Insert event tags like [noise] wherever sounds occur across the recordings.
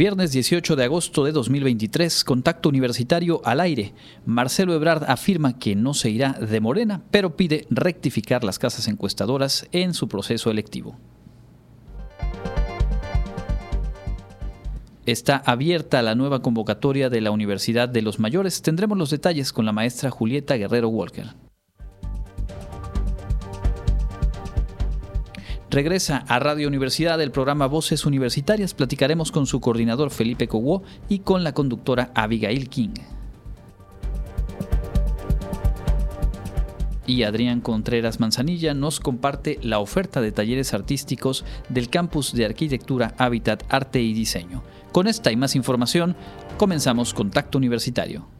Viernes 18 de agosto de 2023, contacto universitario al aire. Marcelo Ebrard afirma que no se irá de Morena, pero pide rectificar las casas encuestadoras en su proceso electivo. Está abierta la nueva convocatoria de la Universidad de los Mayores. Tendremos los detalles con la maestra Julieta Guerrero Walker. Regresa a Radio Universidad el programa Voces Universitarias. Platicaremos con su coordinador Felipe Cogó y con la conductora Abigail King. Y Adrián Contreras Manzanilla nos comparte la oferta de talleres artísticos del campus de arquitectura, hábitat, arte y diseño. Con esta y más información, comenzamos Contacto Universitario.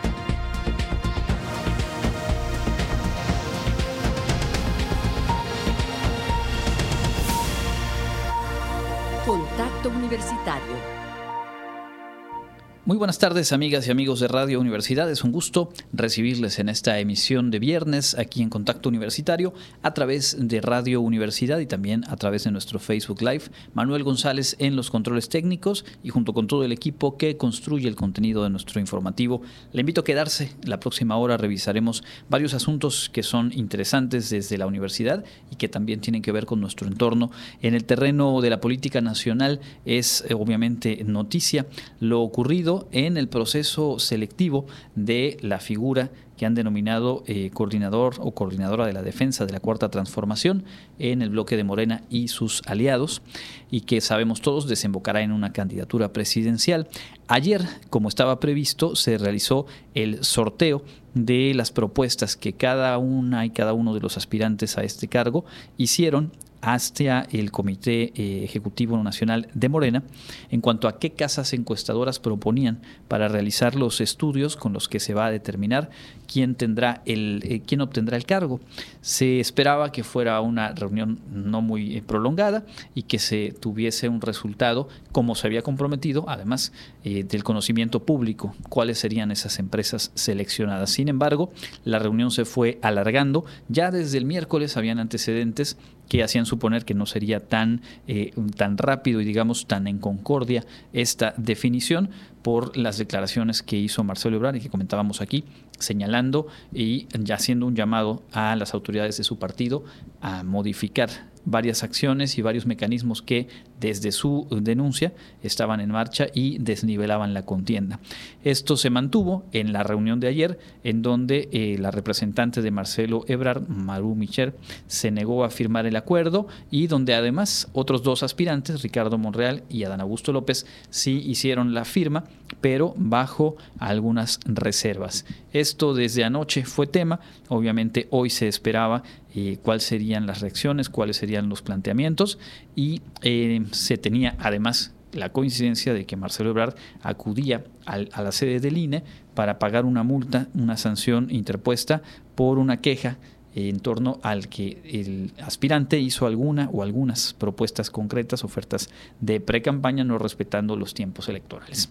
Muy buenas tardes amigas y amigos de Radio Universidad. Es un gusto recibirles en esta emisión de viernes aquí en Contacto Universitario a través de Radio Universidad y también a través de nuestro Facebook Live. Manuel González en los controles técnicos y junto con todo el equipo que construye el contenido de nuestro informativo. Le invito a quedarse. La próxima hora revisaremos varios asuntos que son interesantes desde la universidad y que también tienen que ver con nuestro entorno. En el terreno de la política nacional es eh, obviamente noticia lo ocurrido en el proceso selectivo de la figura que han denominado eh, coordinador o coordinadora de la defensa de la cuarta transformación en el bloque de Morena y sus aliados y que sabemos todos desembocará en una candidatura presidencial. Ayer, como estaba previsto, se realizó el sorteo de las propuestas que cada una y cada uno de los aspirantes a este cargo hicieron hacia el Comité eh, Ejecutivo Nacional de Morena en cuanto a qué casas encuestadoras proponían para realizar los estudios con los que se va a determinar quién tendrá el eh, quién obtendrá el cargo. Se esperaba que fuera una reunión no muy eh, prolongada y que se tuviese un resultado como se había comprometido, además del conocimiento público, cuáles serían esas empresas seleccionadas. Sin embargo, la reunión se fue alargando. Ya desde el miércoles habían antecedentes que hacían suponer que no sería tan, eh, tan rápido y digamos tan en concordia esta definición por las declaraciones que hizo Marcelo Ebrard y que comentábamos aquí, señalando y ya haciendo un llamado a las autoridades de su partido a modificar varias acciones y varios mecanismos que desde su denuncia estaban en marcha y desnivelaban la contienda. Esto se mantuvo en la reunión de ayer, en donde eh, la representante de Marcelo Ebrard, Maru Micher, se negó a firmar el acuerdo y donde además otros dos aspirantes, Ricardo Monreal y Adán Augusto López, sí hicieron la firma, pero bajo algunas reservas. Esto desde anoche fue tema, obviamente hoy se esperaba eh, cuáles serían las reacciones, cuáles serían los planteamientos y eh, se tenía además la coincidencia de que Marcelo Ebrard acudía a la sede del INE para pagar una multa, una sanción interpuesta por una queja en torno al que el aspirante hizo alguna o algunas propuestas concretas, ofertas de pre-campaña, no respetando los tiempos electorales.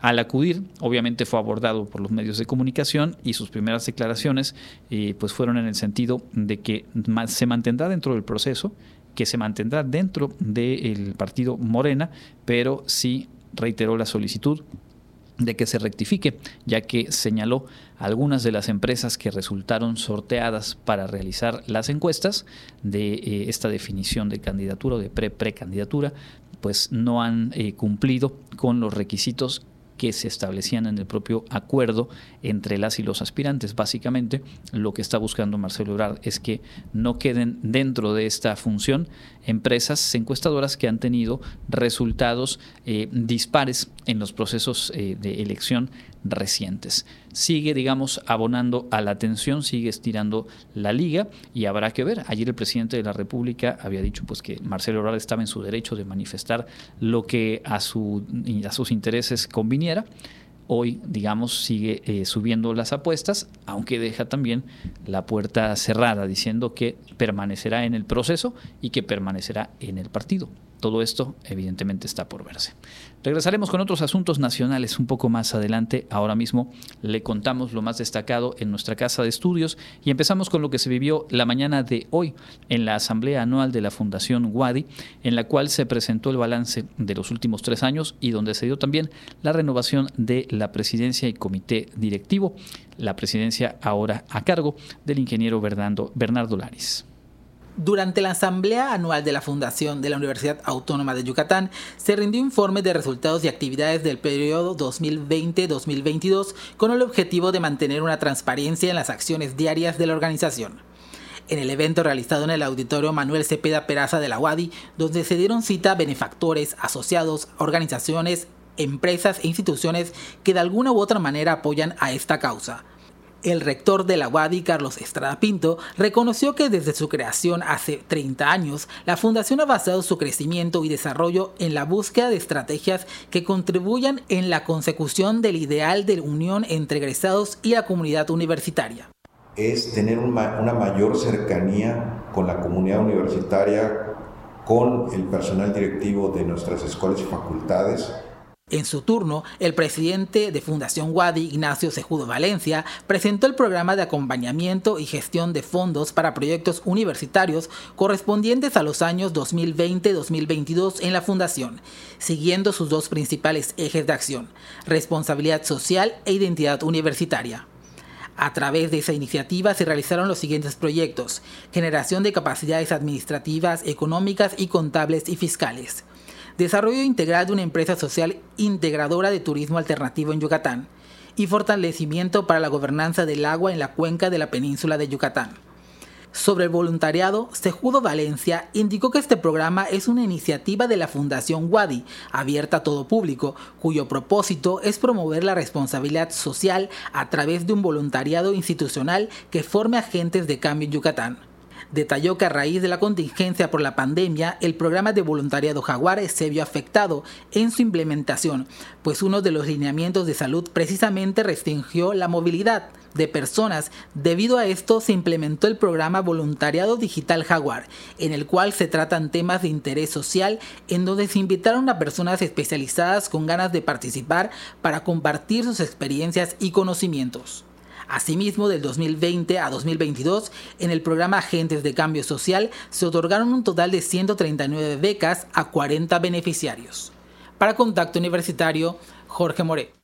Al acudir, obviamente fue abordado por los medios de comunicación y sus primeras declaraciones eh, pues fueron en el sentido de que se mantendrá dentro del proceso, que se mantendrá dentro del partido Morena, pero sí reiteró la solicitud de que se rectifique, ya que señaló algunas de las empresas que resultaron sorteadas para realizar las encuestas de eh, esta definición de candidatura o de pre-precandidatura, pues no han eh, cumplido con los requisitos que se establecían en el propio acuerdo entre las y los aspirantes. Básicamente, lo que está buscando Marcelo Ebrard es que no queden dentro de esta función empresas encuestadoras que han tenido resultados eh, dispares en los procesos eh, de elección recientes. Sigue, digamos, abonando a la atención, sigue estirando la liga y habrá que ver. Ayer el presidente de la República había dicho pues que Marcelo Ebrard estaba en su derecho de manifestar lo que a, su, a sus intereses conviniera. hoy, digamos, sigue eh, subiendo las apuestas, aunque deja también la puerta cerrada, diciendo que permanecerá en el proceso y que permanecerá en el partido. Todo esto evidentemente está por verse. Regresaremos con otros asuntos nacionales un poco más adelante. Ahora mismo le contamos lo más destacado en nuestra casa de estudios y empezamos con lo que se vivió la mañana de hoy en la Asamblea Anual de la Fundación Wadi, en la cual se presentó el balance de los últimos tres años y donde se dio también la renovación de la presidencia y comité directivo. La presidencia ahora a cargo del ingeniero Bernardo, Bernardo Laris. Durante la asamblea anual de la Fundación de la Universidad Autónoma de Yucatán, se rindió informe de resultados y actividades del periodo 2020-2022 con el objetivo de mantener una transparencia en las acciones diarias de la organización. En el evento realizado en el auditorio Manuel Cepeda Peraza de la UADI, donde se dieron cita benefactores, asociados, organizaciones, empresas e instituciones que de alguna u otra manera apoyan a esta causa. El rector de la UADI, Carlos Estrada Pinto, reconoció que desde su creación hace 30 años, la fundación ha basado su crecimiento y desarrollo en la búsqueda de estrategias que contribuyan en la consecución del ideal de unión entre egresados y la comunidad universitaria. Es tener una mayor cercanía con la comunidad universitaria, con el personal directivo de nuestras escuelas y facultades, en su turno, el presidente de Fundación Wadi, Ignacio Cejudo Valencia, presentó el programa de acompañamiento y gestión de fondos para proyectos universitarios correspondientes a los años 2020-2022 en la Fundación, siguiendo sus dos principales ejes de acción, responsabilidad social e identidad universitaria. A través de esa iniciativa se realizaron los siguientes proyectos, generación de capacidades administrativas, económicas y contables y fiscales, desarrollo integral de una empresa social integradora de turismo alternativo en Yucatán y fortalecimiento para la gobernanza del agua en la cuenca de la península de Yucatán. Sobre el voluntariado, Sejudo Valencia indicó que este programa es una iniciativa de la Fundación Wadi, abierta a todo público, cuyo propósito es promover la responsabilidad social a través de un voluntariado institucional que forme agentes de cambio en Yucatán detalló que a raíz de la contingencia por la pandemia, el programa de voluntariado Jaguar se vio afectado en su implementación, pues uno de los lineamientos de salud precisamente restringió la movilidad de personas. Debido a esto se implementó el programa Voluntariado Digital Jaguar, en el cual se tratan temas de interés social en donde se invitaron a personas especializadas con ganas de participar para compartir sus experiencias y conocimientos. Asimismo, del 2020 a 2022, en el programa Agentes de Cambio Social se otorgaron un total de 139 becas a 40 beneficiarios. Para Contacto Universitario, Jorge More.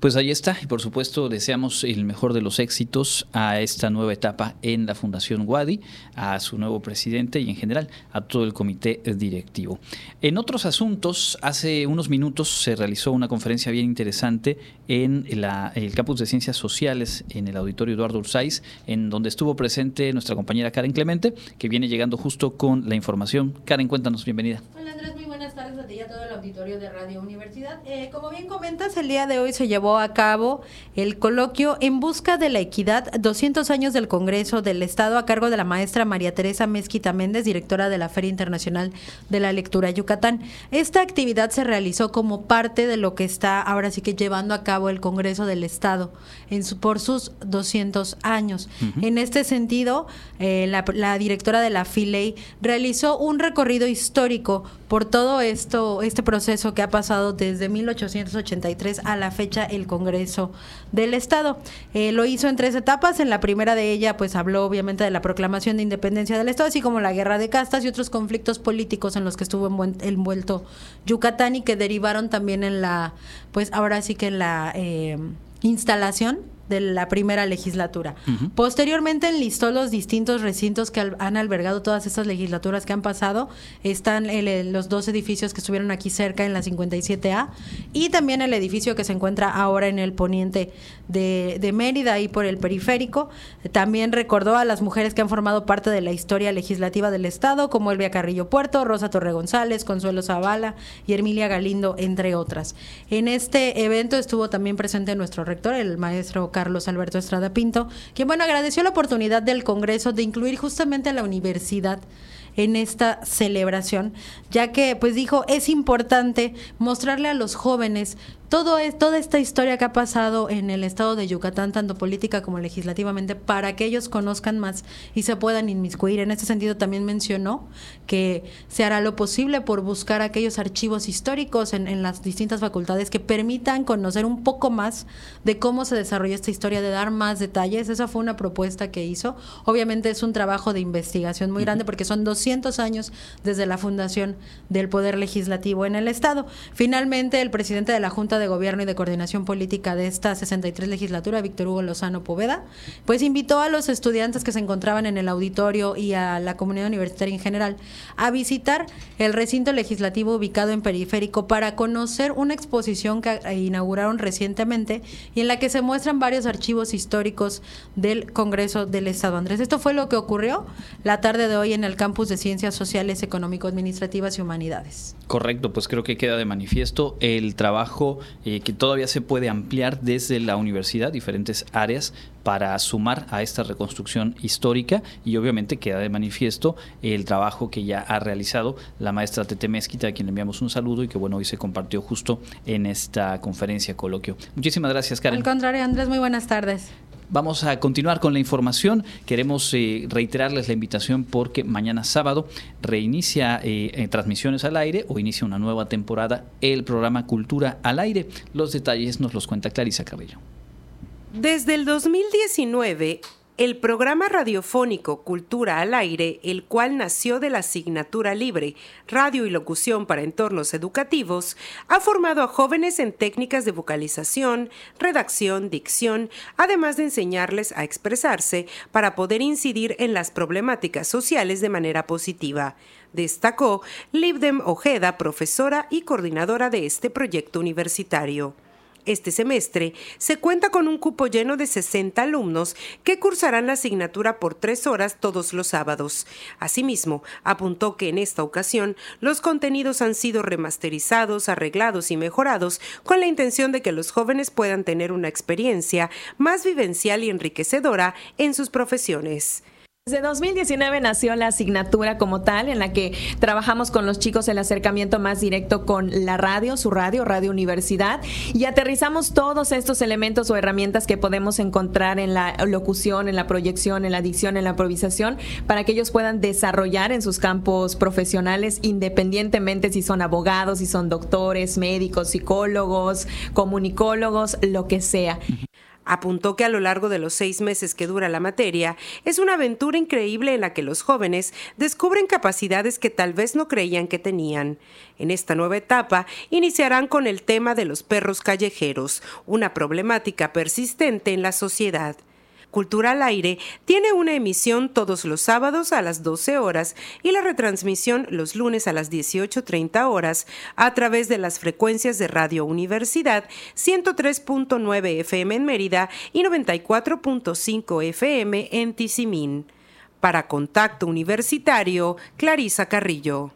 Pues ahí está, y por supuesto deseamos el mejor de los éxitos a esta nueva etapa en la Fundación Wadi, a su nuevo presidente y en general a todo el comité directivo. En otros asuntos, hace unos minutos se realizó una conferencia bien interesante en el campus de Ciencias Sociales en el Auditorio Eduardo Ursaiz, en donde estuvo presente nuestra compañera Karen Clemente, que viene llegando justo con la información. Karen, cuéntanos, bienvenida. Hola Andrés, buenas tardes a ti y a todo el auditorio de Radio Universidad. Eh, como bien comentas, el día de hoy se llevó a cabo el coloquio En Busca de la Equidad, 200 años del Congreso del Estado, a cargo de la maestra María Teresa Mezquita Méndez, directora de la Feria Internacional de la Lectura Yucatán. Esta actividad se realizó como parte de lo que está ahora sí que llevando a cabo el Congreso del Estado en su, por sus 200 años. En este sentido, eh, la, la, directora de la FILEI realizó un recorrido histórico por todo esto, este proceso que ha pasado desde 1883 a la fecha el Congreso del Estado. Eh, lo hizo en tres etapas. En la primera de ella, pues habló obviamente de la proclamación de independencia del Estado, así como la guerra de castas y otros conflictos políticos en los que estuvo envuelto Yucatán y que derivaron también en la, pues ahora sí que en la eh, instalación de la primera legislatura. Posteriormente enlistó los distintos recintos que han albergado todas estas legislaturas que han pasado. Están los dos edificios que estuvieron aquí cerca en la 57A y también el edificio que se encuentra ahora en el poniente de, de Mérida, y por el periférico. También recordó a las mujeres que han formado parte de la historia legislativa del Estado, como Elvia Carrillo Puerto, Rosa Torre González, Consuelo Zavala y Emilia Galindo, entre otras. En este evento estuvo también presente nuestro rector, el maestro Carlos Alberto Estrada Pinto, quien bueno agradeció la oportunidad del Congreso de incluir justamente a la universidad en esta celebración, ya que pues dijo, es importante mostrarle a los jóvenes todo es, toda esta historia que ha pasado en el estado de Yucatán, tanto política como legislativamente, para que ellos conozcan más y se puedan inmiscuir. En este sentido también mencionó que se hará lo posible por buscar aquellos archivos históricos en, en las distintas facultades que permitan conocer un poco más de cómo se desarrolló esta historia, de dar más detalles. Esa fue una propuesta que hizo. Obviamente es un trabajo de investigación muy grande porque son 200 años desde la fundación del Poder Legislativo en el Estado. Finalmente, el presidente de la Junta de Gobierno y de Coordinación Política de esta 63 legislatura, Víctor Hugo Lozano Poveda, pues invitó a los estudiantes que se encontraban en el auditorio y a la comunidad universitaria en general a visitar el recinto legislativo ubicado en Periférico para conocer una exposición que inauguraron recientemente y en la que se muestran varios archivos históricos del Congreso del Estado. Andrés, esto fue lo que ocurrió la tarde de hoy en el campus de Ciencias Sociales, Económico-Administrativas y Humanidades. Correcto, pues creo que queda de manifiesto el trabajo eh, que todavía se puede ampliar desde la universidad, diferentes áreas, para sumar a esta reconstrucción histórica y obviamente queda de manifiesto el trabajo que ya ha realizado la maestra Tete Mezquita, a quien enviamos un saludo y que bueno, hoy se compartió justo en esta conferencia coloquio. Muchísimas gracias, Karen. Al contrario, Andrés, muy buenas tardes. Vamos a continuar con la información. Queremos eh, reiterarles la invitación porque mañana sábado reinicia eh, transmisiones al aire o inicia una nueva temporada el programa Cultura al aire. Los detalles nos los cuenta Clarisa Cabello. Desde el 2019, el programa radiofónico Cultura al Aire, el cual nació de la asignatura libre Radio y Locución para Entornos Educativos, ha formado a jóvenes en técnicas de vocalización, redacción, dicción, además de enseñarles a expresarse para poder incidir en las problemáticas sociales de manera positiva destacó Libdem Ojeda, profesora y coordinadora de este proyecto universitario. Este semestre se cuenta con un cupo lleno de 60 alumnos que cursarán la asignatura por tres horas todos los sábados. Asimismo, apuntó que en esta ocasión los contenidos han sido remasterizados, arreglados y mejorados con la intención de que los jóvenes puedan tener una experiencia más vivencial y enriquecedora en sus profesiones. Desde 2019 nació la asignatura como tal, en la que trabajamos con los chicos el acercamiento más directo con la radio, su radio, Radio Universidad, y aterrizamos todos estos elementos o herramientas que podemos encontrar en la locución, en la proyección, en la dicción, en la improvisación, para que ellos puedan desarrollar en sus campos profesionales, independientemente si son abogados, si son doctores, médicos, psicólogos, comunicólogos, lo que sea. Apuntó que a lo largo de los seis meses que dura la materia, es una aventura increíble en la que los jóvenes descubren capacidades que tal vez no creían que tenían. En esta nueva etapa, iniciarán con el tema de los perros callejeros, una problemática persistente en la sociedad. Cultura al Aire tiene una emisión todos los sábados a las 12 horas y la retransmisión los lunes a las 18.30 horas a través de las frecuencias de Radio Universidad 103.9 FM en Mérida y 94.5 FM en Tizimín. Para Contacto Universitario, Clarisa Carrillo.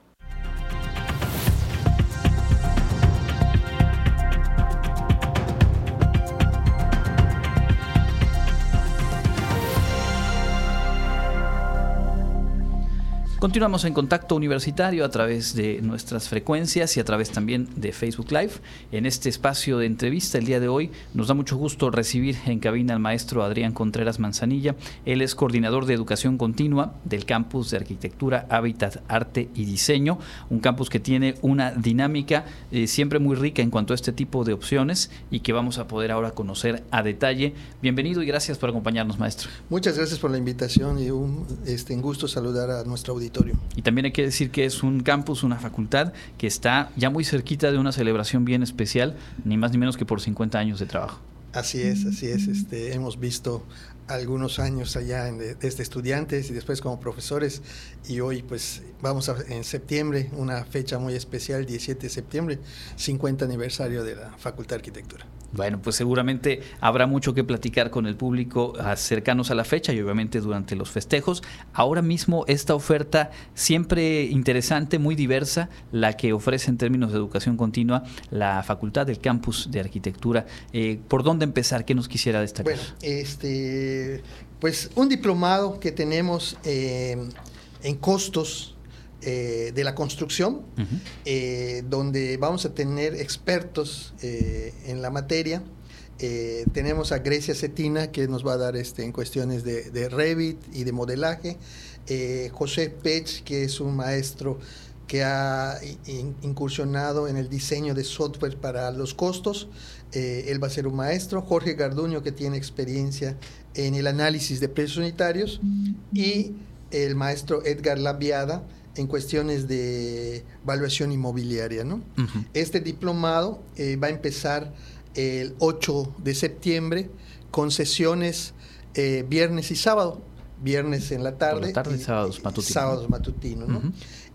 Continuamos en contacto universitario a través de nuestras frecuencias y a través también de Facebook Live. En este espacio de entrevista el día de hoy nos da mucho gusto recibir en cabina al maestro Adrián Contreras Manzanilla. Él es coordinador de educación continua del campus de arquitectura, hábitat, arte y diseño, un campus que tiene una dinámica eh, siempre muy rica en cuanto a este tipo de opciones y que vamos a poder ahora conocer a detalle. Bienvenido y gracias por acompañarnos, maestro. Muchas gracias por la invitación y un este, gusto saludar a nuestra audiencia y también hay que decir que es un campus, una facultad que está ya muy cerquita de una celebración bien especial, ni más ni menos que por 50 años de trabajo. Así es, así es. Este, hemos visto algunos años allá desde estudiantes y después como profesores y hoy pues vamos a, en septiembre, una fecha muy especial, 17 de septiembre, 50 aniversario de la Facultad de Arquitectura. Bueno, pues seguramente habrá mucho que platicar con el público cercanos a la fecha y obviamente durante los festejos. Ahora mismo esta oferta siempre interesante, muy diversa, la que ofrece en términos de educación continua la Facultad del Campus de Arquitectura. Eh, ¿Por dónde empezar? ¿Qué nos quisiera destacar? Bueno, este, pues un diplomado que tenemos eh, en costos eh, de la construcción, eh, donde vamos a tener expertos eh, en la materia. tenemos a Grecia Cetina, que nos va a dar este, en cuestiones de, Revit y de modelaje. José Pech, que es un maestro que ha incursionado en el diseño de software para los costos. él va a ser un maestro. Jorge Garduño, que tiene experiencia en el análisis de precios unitarios. Y el maestro Edgar Labiada, en cuestiones de evaluación inmobiliaria. ¿no? Este diplomado eh, va a empezar el 8 de septiembre con sesiones eh, viernes y sábado. Viernes en la tarde. y, sábados matutinos. Sábados matutinos. ¿no?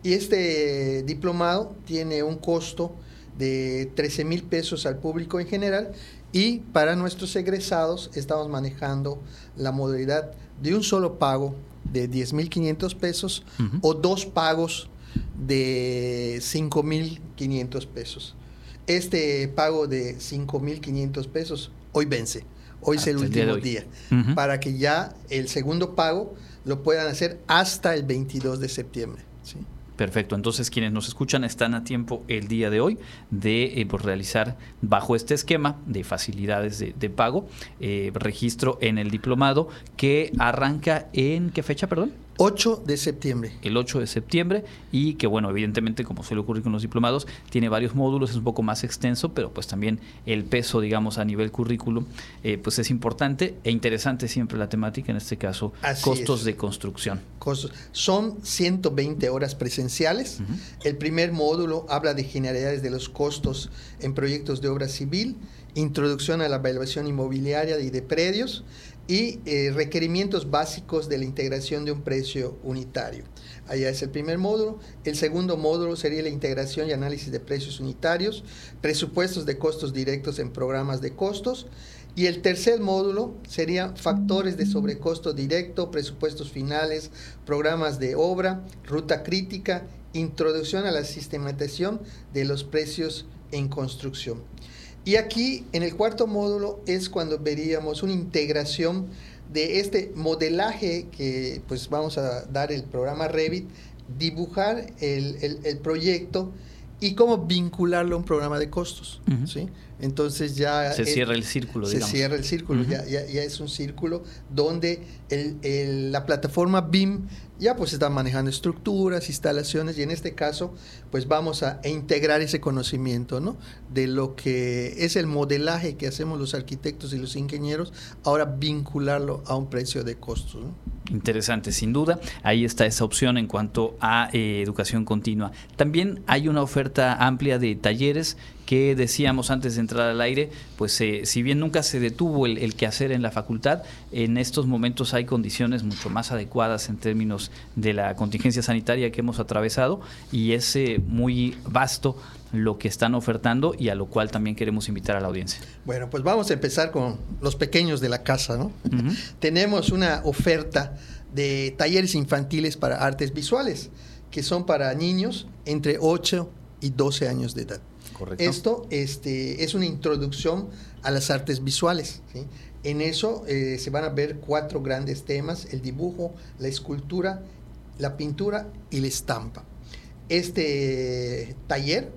Y este diplomado tiene un costo de 13 mil pesos al público en general y para nuestros egresados estamos manejando la modalidad de un solo pago de 10.500 pesos o dos pagos de 5.500 pesos. Este pago de 5.500 pesos hoy vence. Hoy es el último día. Para que ya el segundo pago lo puedan hacer hasta el 22 de septiembre. ¿sí? Perfecto, entonces quienes nos escuchan están a tiempo el día de hoy de eh, pues, realizar bajo este esquema de facilidades de, pago eh, registro en el diplomado que arranca en qué fecha, perdón? 8 de septiembre. El 8 de septiembre y que bueno, evidentemente como suele ocurrir con los diplomados, tiene varios módulos, es un poco más extenso, pero pues también el peso, digamos, a nivel currículum, eh, pues es importante e interesante siempre la temática, en este caso, costos de construcción. Costos. Son 120 horas presenciales. El primer módulo habla de generalidades de los costos en proyectos de obra civil, introducción a la evaluación inmobiliaria y de predios y eh, requerimientos básicos de la integración de un precio unitario. Allá es el primer módulo. El segundo módulo sería la integración y análisis de precios unitarios, presupuestos de costos directos en programas de costos. Y el tercer módulo sería factores de sobrecosto directo, presupuestos finales, programas de obra, ruta crítica, introducción a la sistematización de los precios en construcción. Y aquí, en el cuarto módulo, es cuando veríamos una integración de este modelaje que pues vamos a dar el programa Revit, dibujar el, proyecto y cómo vincularlo a un programa de costos. ¿sí? Entonces ya... Se cierra el círculo, Se cierra el círculo, ya, ya, es un círculo donde el, la plataforma BIM ya pues está manejando estructuras, instalaciones y en este caso pues vamos a integrar ese conocimiento, ¿no? De lo que es el modelaje que hacemos los arquitectos y los ingenieros, ahora vincularlo a un precio de costos, Interesante, sin duda. Ahí está esa opción en cuanto a eh, educación continua. También hay una oferta amplia de talleres que decíamos antes de entrar al aire, pues eh, si bien nunca se detuvo el, el quehacer en la facultad, en estos momentos hay condiciones mucho más adecuadas en términos de la contingencia sanitaria que hemos atravesado y es eh, muy vasto lo que están ofertando y a lo cual también queremos invitar a la audiencia. Bueno, pues vamos a empezar con los pequeños de la casa, ¿no? [laughs] Tenemos una oferta de talleres infantiles para artes visuales, que son para niños entre 8 y 12 años de edad. Esto este, es una introducción a las artes visuales. En eso eh, se van a ver cuatro grandes temas, el dibujo, la escultura, la pintura y la estampa. Este taller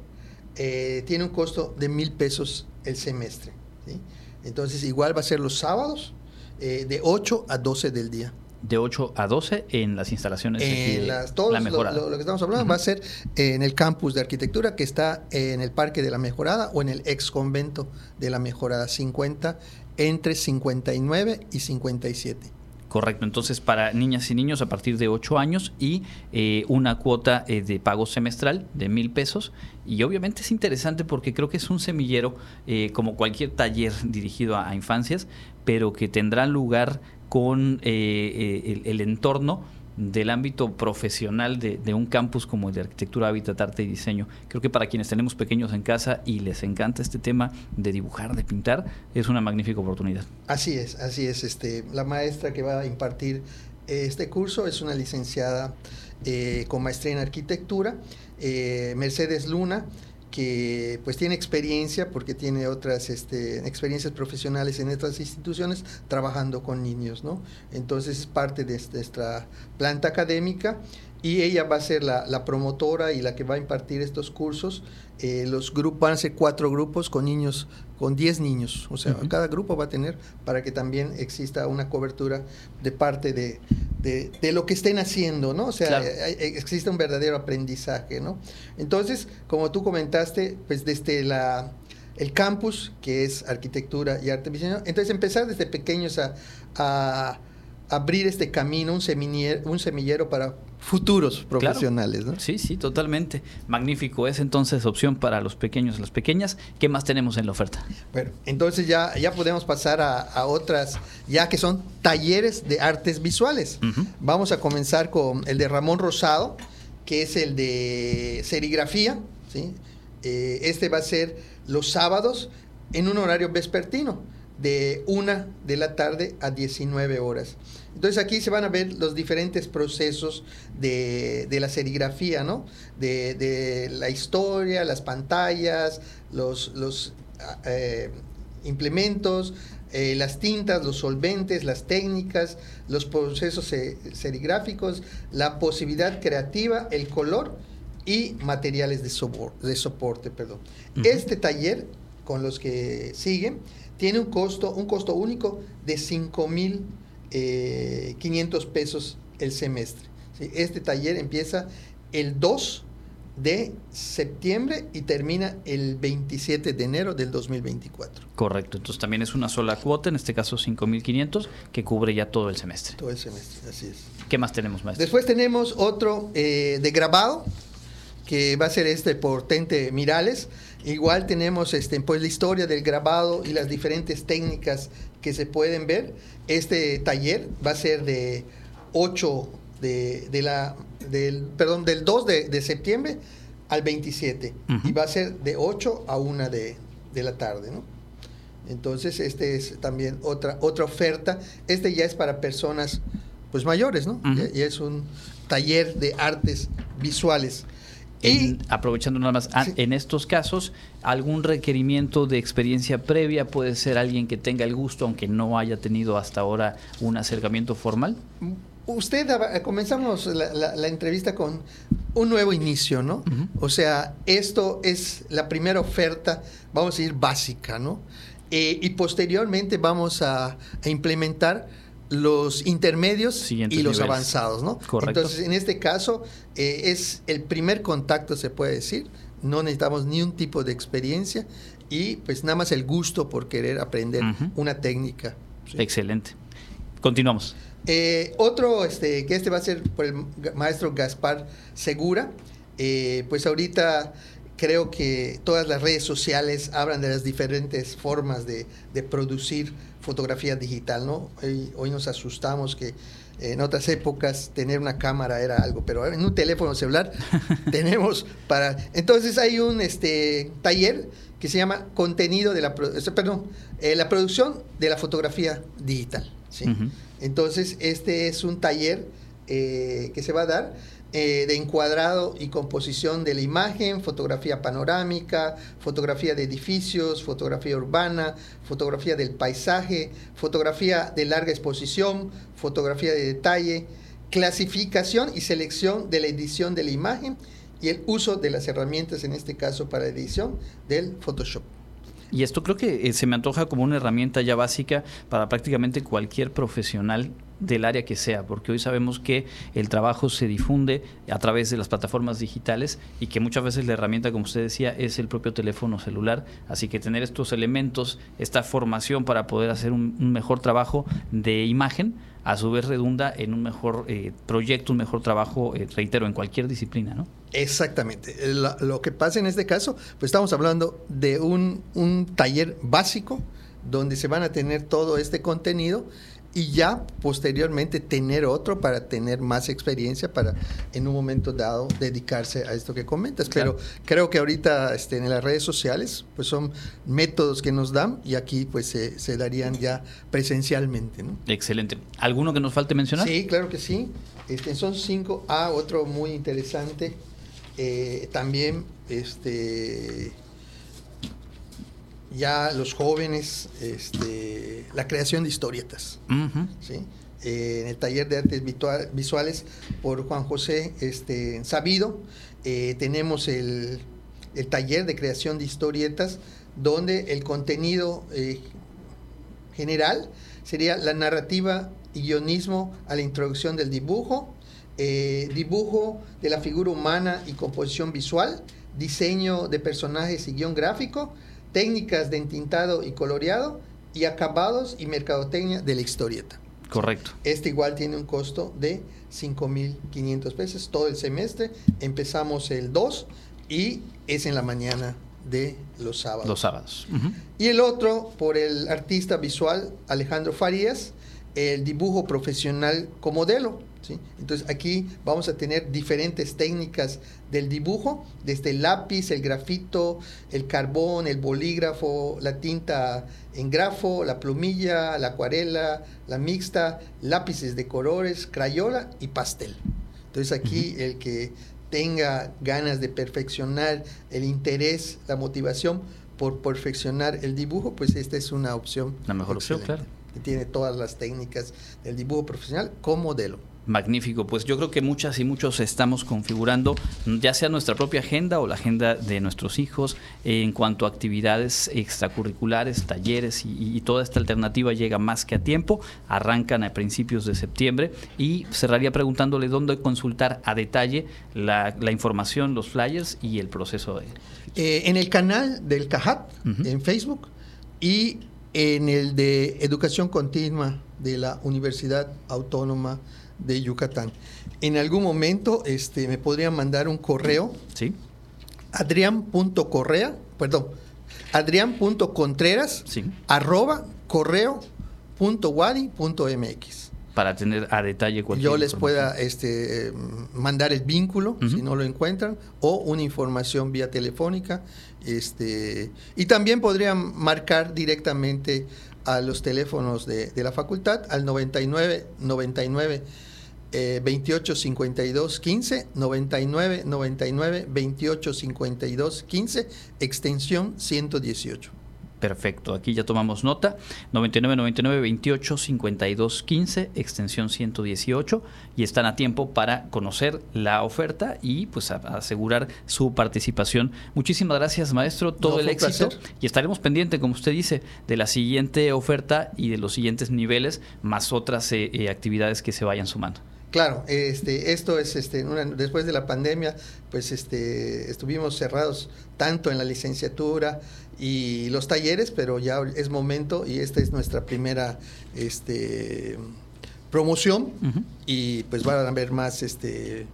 eh, tiene un costo de mil pesos el semestre. Entonces igual va a ser los sábados eh, de 8 a 12 del día de 8 a 12 en las instalaciones de las, la mejorada. Lo, que estamos hablando va a ser en el campus de arquitectura que está en el Parque de la Mejorada o en el ex convento de la Mejorada 50 entre 59 y 57. Correcto, entonces para niñas y niños a partir de 8 años y eh, una cuota eh, de pago semestral de mil pesos. Y obviamente es interesante porque creo que es un semillero eh, como cualquier taller dirigido a, a infancias, pero que tendrá lugar con eh, eh, el, entorno del ámbito profesional de, un campus como el de arquitectura, hábitat, arte y diseño. Creo que para quienes tenemos pequeños en casa y les encanta este tema de dibujar, de pintar, es una magnífica oportunidad. Así es, así es. Este, la maestra que va a impartir este curso es una licenciada eh, con maestría en arquitectura, Mercedes Luna, que pues tiene experiencia porque tiene otras este, experiencias profesionales en otras instituciones trabajando con niños, ¿no? Entonces es parte de nuestra planta académica y ella va a ser la, promotora y la que va a impartir estos cursos. Eh, los grupos van a ser cuatro grupos con niños, con 10 niños. O sea, cada grupo va a tener para que también exista una cobertura de parte de, de, lo que estén haciendo, ¿no? O sea, existe un verdadero aprendizaje, ¿no? Entonces, como tú comentaste, pues desde la, el campus, que es arquitectura y arte diseño, entonces empezar desde pequeños a abrir este camino, un semillero, un semillero para futuros profesionales. ¿no? Sí, sí, totalmente. Magnífico. Es entonces opción para los pequeños y las pequeñas. ¿Qué más tenemos en la oferta? Bueno, entonces ya, ya podemos pasar a, otras, ya que son talleres de artes visuales. Vamos a comenzar con el de Ramón Rosado, que es el de serigrafía. ¿sí? Eh, este va a ser los sábados en un horario vespertino de una de la tarde a 19 horas. Entonces aquí se van a ver los diferentes procesos de, la serigrafía, ¿no? De, la historia, las pantallas, los, los eh, implementos, eh, las tintas, los solventes, las técnicas, los procesos serigráficos, la posibilidad creativa, el color y materiales de, de soporte. Perdón. Este taller, con los que siguen, tiene un costo, un costo único de 5 mil 500 eh, pesos el semestre. Este taller empieza el 2 de septiembre y termina el 27 de enero del 2024. Correcto, entonces también es una sola cuota, en este caso 5.500, que cubre ya todo el semestre. Todo el semestre, así es. ¿Qué más tenemos, maestro? Después tenemos otro eh, de grabado, que va a ser este por Tente Mirales. Igual tenemos este, pues, la historia del grabado y las diferentes técnicas que se pueden ver. Este taller va a ser de 8 de, la, del, perdón, del 2 de, septiembre al 27 y va a ser de 8 a 1 de, la tarde, ¿no? Entonces, este es también otra, otra oferta. Este ya es para personas pues mayores, ¿no? y es un taller de artes visuales y aprovechando nada más, ah, en estos casos, algún requerimiento de experiencia previa puede ser alguien que tenga el gusto, aunque no haya tenido hasta ahora un acercamiento formal. Usted, comenzamos la, entrevista con un nuevo inicio, ¿no? O sea, esto es la primera oferta, vamos a decir, básica, ¿no? Eh, y posteriormente vamos a implementar los intermedios y los avanzados, ¿no? Correcto. Entonces, en este caso, eh, es el primer contacto, se puede decir. No necesitamos ni un tipo de experiencia y pues nada más el gusto por querer aprender una técnica. Excelente. Continuamos. Eh, otro, este, que este va a ser por el maestro Gaspar Segura, eh, pues ahorita creo que todas las redes sociales hablan de las diferentes formas de, de producir fotografía digital, ¿no? Hoy, nos asustamos que en otras épocas tener una cámara era algo, pero en un teléfono celular [laughs] tenemos para... Entonces hay un este, taller que se llama contenido de la... Perdón, eh, la producción de la fotografía digital. ¿sí? Entonces este es un taller eh, que se va a dar eh, de encuadrado y composición de la imagen, fotografía panorámica, fotografía de edificios, fotografía urbana, fotografía del paisaje, fotografía de larga exposición, fotografía de detalle, clasificación y selección de la edición de la imagen y el uso de las herramientas, en este caso para edición, del Photoshop. Y esto creo que eh, se me antoja como una herramienta ya básica para prácticamente cualquier profesional del área que sea, porque hoy sabemos que el trabajo se difunde a través de las plataformas digitales y que muchas veces la herramienta, como usted decía, es el propio teléfono celular. Así que tener estos elementos, esta formación para poder hacer un, mejor trabajo de imagen, a su vez redunda en un mejor eh, proyecto, un mejor trabajo, eh, reitero, en cualquier disciplina, ¿no? Exactamente. Lo, que pasa en este caso, pues estamos hablando de un, un taller básico donde se van a tener todo este contenido y ya posteriormente tener otro para tener más experiencia para en un momento dado dedicarse a esto que comentas. Pero creo que ahorita este, en las redes sociales pues son métodos que nos dan y aquí pues se, darían ya presencialmente. ¿no? Excelente. ¿Alguno que nos falte mencionar? Sí, claro que sí. Este, son cinco. Ah, otro muy interesante eh, también este, ya los jóvenes, este, la creación de historietas. ¿sí? Eh, en el taller de artes visuales por Juan José este, Sabido, eh, tenemos el, el, taller de creación de historietas donde el contenido general sería la narrativa y guionismo a la introducción del dibujo, eh, dibujo de la figura humana y composición visual, diseño de personajes y guion gráfico, técnicas de entintado y coloreado y acabados y mercadotecnia de la historieta. Correcto. Este igual tiene un costo de 5.500 pesos todo el semestre. Empezamos el 2 y es en la mañana de los sábados. Los sábados. Y el otro por el artista visual Alejandro Farías, el dibujo profesional como modelo. ¿Sí? Entonces aquí vamos a tener diferentes técnicas del dibujo, desde el lápiz, el grafito, el carbón, el bolígrafo, la tinta en grafo, la plumilla, la acuarela, la mixta, lápices de colores, crayola y pastel. Entonces aquí el que tenga ganas de perfeccionar el interés, la motivación por perfeccionar el dibujo, pues esta es una opción. La mejor opción, claro. Que tiene todas las técnicas del dibujo profesional como modelo. Magnífico, pues yo creo que muchas y muchos estamos configurando ya sea nuestra propia agenda o la agenda de nuestros hijos en cuanto a actividades extracurriculares, talleres y, toda esta alternativa llega más que a tiempo, arrancan a principios de septiembre. Y cerraría preguntándole dónde consultar a detalle la, información, los flyers y el proceso de... Eh, en el canal del CAJAT, en Facebook, y en el de Educación Continua de la Universidad Autónoma de Yucatán. En algún momento este, me podrían mandar un correo. Sí. Adrián.correa, perdón, adrián.contreras, sí. arroba correo.wadi.mx. Para tener a detalle cualquier Yo les pueda este, mandar el vínculo, si no lo encuentran, o una información vía telefónica. Este, y también podrían marcar directamente a los teléfonos de, de la facultad al 99 99 eh, 28 52 15 99 99 28 52 15 extensión 118. Perfecto, aquí ya tomamos nota. 99 99 28 52 15, extensión 118 y están a tiempo para conocer la oferta y pues asegurar su participación. Muchísimas gracias, maestro, todo el éxito y estaremos pendientes, como usted dice, de la siguiente oferta y de los siguientes niveles, más otras eh, eh, actividades que se vayan sumando. Claro, este, esto es este, después de la pandemia, pues este, estuvimos cerrados tanto en la licenciatura y los talleres, pero ya es momento y esta es nuestra primera este, promoción. Y pues van a haber más este,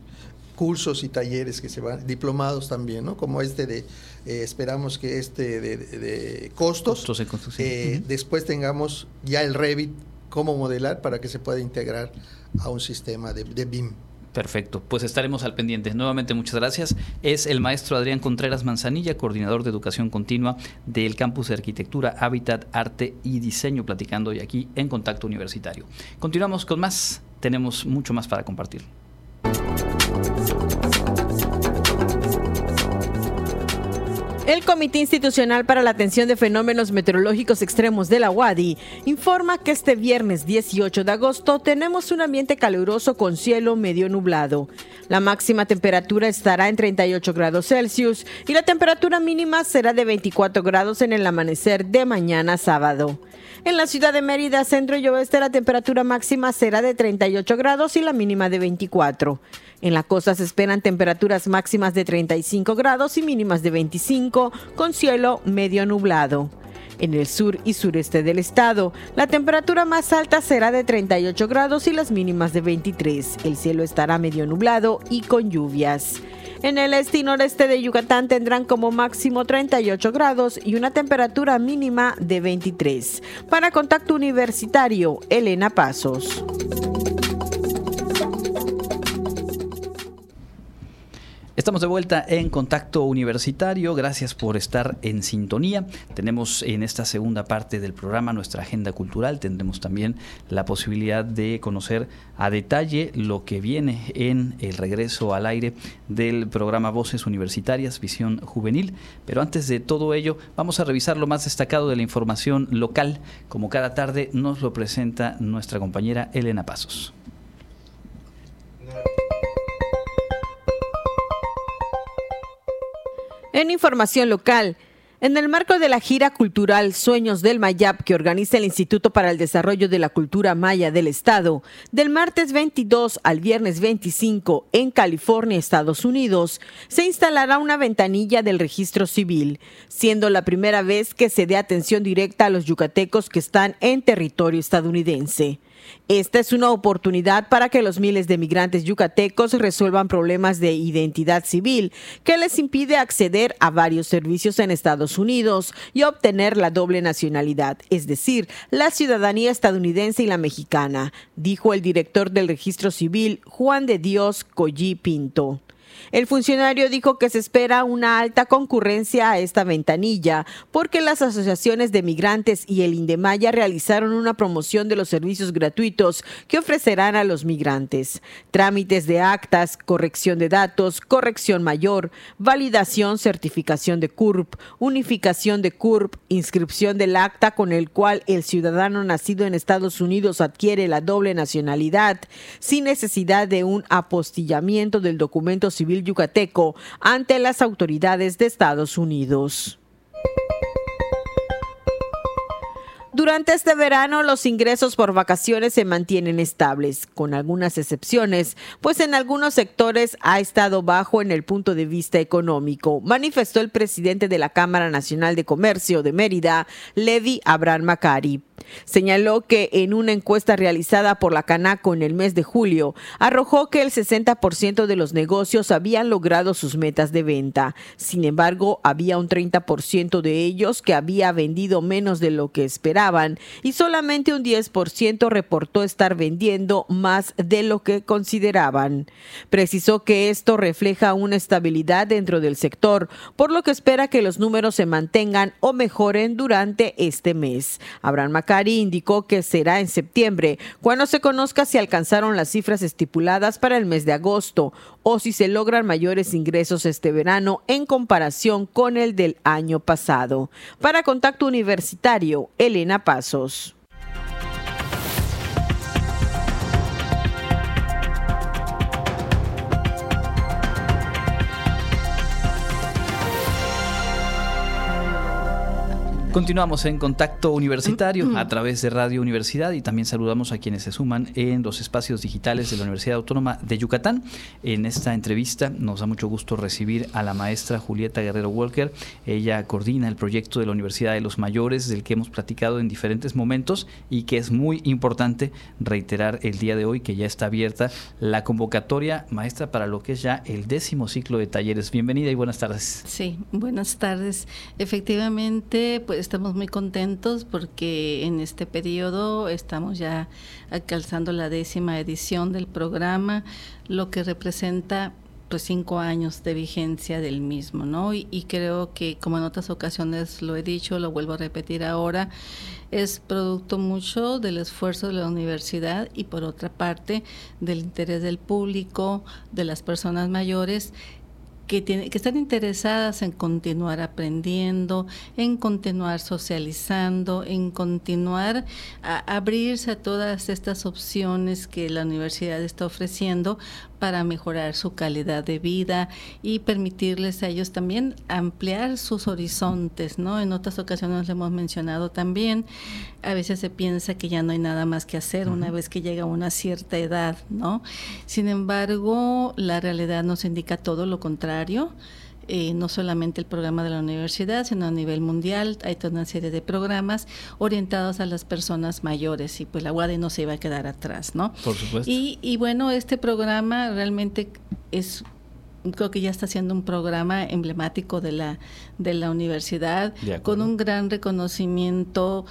cursos y talleres que se van, diplomados también, ¿no? Como este de, eh, esperamos que este de, costos, eh, después tengamos ya el Revit cómo modelar para que se pueda integrar a un sistema de, BIM. Perfecto, pues estaremos al pendiente. Nuevamente muchas gracias. Es el maestro Adrián Contreras Manzanilla, coordinador de educación continua del campus de arquitectura, hábitat, arte y diseño, platicando hoy aquí en Contacto Universitario. Continuamos con más, tenemos mucho más para compartir. El Comité Institucional para la Atención de Fenómenos Meteorológicos Extremos de la UADI informa que este viernes 18 de agosto tenemos un ambiente caluroso con cielo medio nublado. La máxima temperatura estará en 38 grados Celsius y la temperatura mínima será de 24 grados en el amanecer de mañana sábado. En la ciudad de Mérida, centro y oeste, la temperatura máxima será de 38 grados y la mínima de 24. En la costa se esperan temperaturas máximas de 35 grados y mínimas de 25, con cielo medio nublado. En el sur y sureste del estado, la temperatura más alta será de 38 grados y las mínimas de 23. El cielo estará medio nublado y con lluvias. En el este y noreste de Yucatán tendrán como máximo 38 grados y una temperatura mínima de 23. Para Contacto Universitario, Elena Pasos. Estamos de vuelta en Contacto Universitario. Gracias por estar en sintonía. Tenemos en esta segunda parte del programa nuestra agenda cultural. Tendremos también la posibilidad de conocer a detalle lo que viene en el regreso al aire del programa Voces Universitarias, Visión Juvenil. Pero antes de todo ello, vamos a revisar lo más destacado de la información local. Como cada tarde nos lo presenta nuestra compañera Elena Pasos. En información local, en el marco de la gira cultural Sueños del Mayap que organiza el Instituto para el Desarrollo de la Cultura Maya del Estado, del martes 22 al viernes 25 en California, Estados Unidos, se instalará una ventanilla del registro civil, siendo la primera vez que se dé atención directa a los yucatecos que están en territorio estadounidense. Esta es una oportunidad para que los miles de migrantes yucatecos resuelvan problemas de identidad civil que les impide acceder a varios servicios en Estados Unidos y obtener la doble nacionalidad, es decir, la ciudadanía estadounidense y la mexicana, dijo el director del registro civil, Juan de Dios Collí Pinto. El funcionario dijo que se espera una alta concurrencia a esta ventanilla porque las asociaciones de migrantes y el Indemaya realizaron una promoción de los servicios gratuitos que ofrecerán a los migrantes. Trámites de actas, corrección de datos, corrección mayor, validación, certificación de CURP, unificación de CURP, inscripción del acta con el cual el ciudadano nacido en Estados Unidos adquiere la doble nacionalidad sin necesidad de un apostillamiento del documento civil yucateco ante las autoridades de Estados Unidos. Durante este verano los ingresos por vacaciones se mantienen estables, con algunas excepciones, pues en algunos sectores ha estado bajo en el punto de vista económico, manifestó el presidente de la Cámara Nacional de Comercio de Mérida, Levi Abraham Macari. Señaló que en una encuesta realizada por la Canaco en el mes de julio, arrojó que el 60% de los negocios habían logrado sus metas de venta. Sin embargo, había un 30% de ellos que había vendido menos de lo que esperaban y solamente un 10% reportó estar vendiendo más de lo que consideraban. Precisó que esto refleja una estabilidad dentro del sector, por lo que espera que los números se mantengan o mejoren durante este mes. Abraham Cari indicó que será en septiembre, cuando se conozca si alcanzaron las cifras estipuladas para el mes de agosto o si se logran mayores ingresos este verano en comparación con el del año pasado. Para Contacto Universitario, Elena Pasos. Continuamos en contacto universitario a través de Radio Universidad y también saludamos a quienes se suman en los espacios digitales de la Universidad Autónoma de Yucatán. En esta entrevista nos da mucho gusto recibir a la maestra Julieta Guerrero Walker. Ella coordina el proyecto de la Universidad de los Mayores del que hemos platicado en diferentes momentos y que es muy importante reiterar el día de hoy que ya está abierta la convocatoria maestra para lo que es ya el décimo ciclo de talleres. Bienvenida y buenas tardes. Sí, buenas tardes. Efectivamente, pues estamos muy contentos porque en este periodo estamos ya alcanzando la décima edición del programa, lo que representa pues cinco años de vigencia del mismo, ¿no? Y, y, creo que como en otras ocasiones lo he dicho, lo vuelvo a repetir ahora, es producto mucho del esfuerzo de la universidad y por otra parte del interés del público, de las personas mayores que, tiene, que están interesadas en continuar aprendiendo, en continuar socializando, en continuar a abrirse a todas estas opciones que la universidad está ofreciendo para mejorar su calidad de vida y permitirles a ellos también ampliar sus horizontes, ¿no? En otras ocasiones lo hemos mencionado también, a veces se piensa que ya no hay nada más que hacer una vez que llega a una cierta edad, ¿no? Sin embargo, la realidad nos indica todo lo contrario. Eh, no solamente el programa de la universidad, sino a nivel mundial. Hay toda una serie de programas orientados a las personas mayores y pues la UADE no se iba a quedar atrás, ¿no? Por supuesto. Y, y bueno, este programa realmente es creo que ya está siendo un programa emblemático de la de la universidad con un gran reconocimiento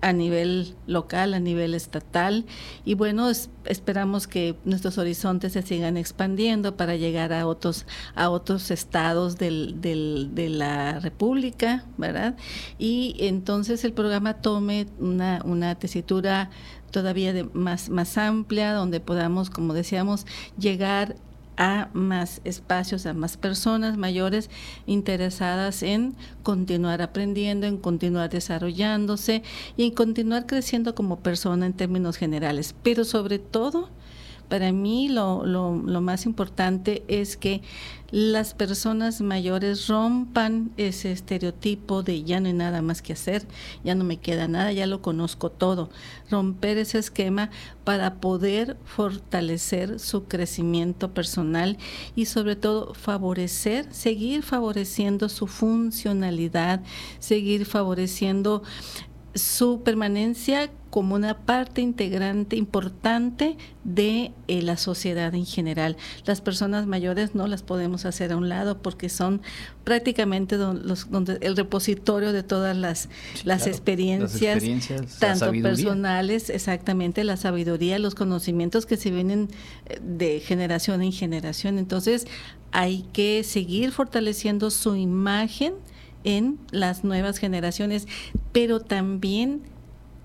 a nivel local, a nivel estatal y bueno, esperamos que nuestros horizontes se sigan expandiendo para llegar a otros a otros estados del, del, de la República, ¿verdad? Y entonces el programa tome una, una tesitura todavía de más, más amplia, donde podamos, como decíamos, llegar a más espacios, a más personas mayores interesadas en continuar aprendiendo, en continuar desarrollándose y en continuar creciendo como persona en términos generales. Pero sobre todo, para mí lo, lo, lo, más importante es que las personas mayores rompan ese estereotipo de ya no hay nada más que hacer, ya no me queda nada, ya lo conozco todo. Romper ese esquema para poder fortalecer su crecimiento personal y sobre todo favorecer, seguir favoreciendo su funcionalidad, seguir favoreciendo su permanencia como una parte integrante importante de eh, la sociedad en general. Las personas mayores no las podemos hacer a un lado porque son prácticamente los, donde el repositorio de todas las, las, experiencias, tanto personales, exactamente, la sabiduría, los conocimientos que se vienen eh, de generación en generación. Entonces, hay que seguir fortaleciendo su imagen en las nuevas generaciones, pero también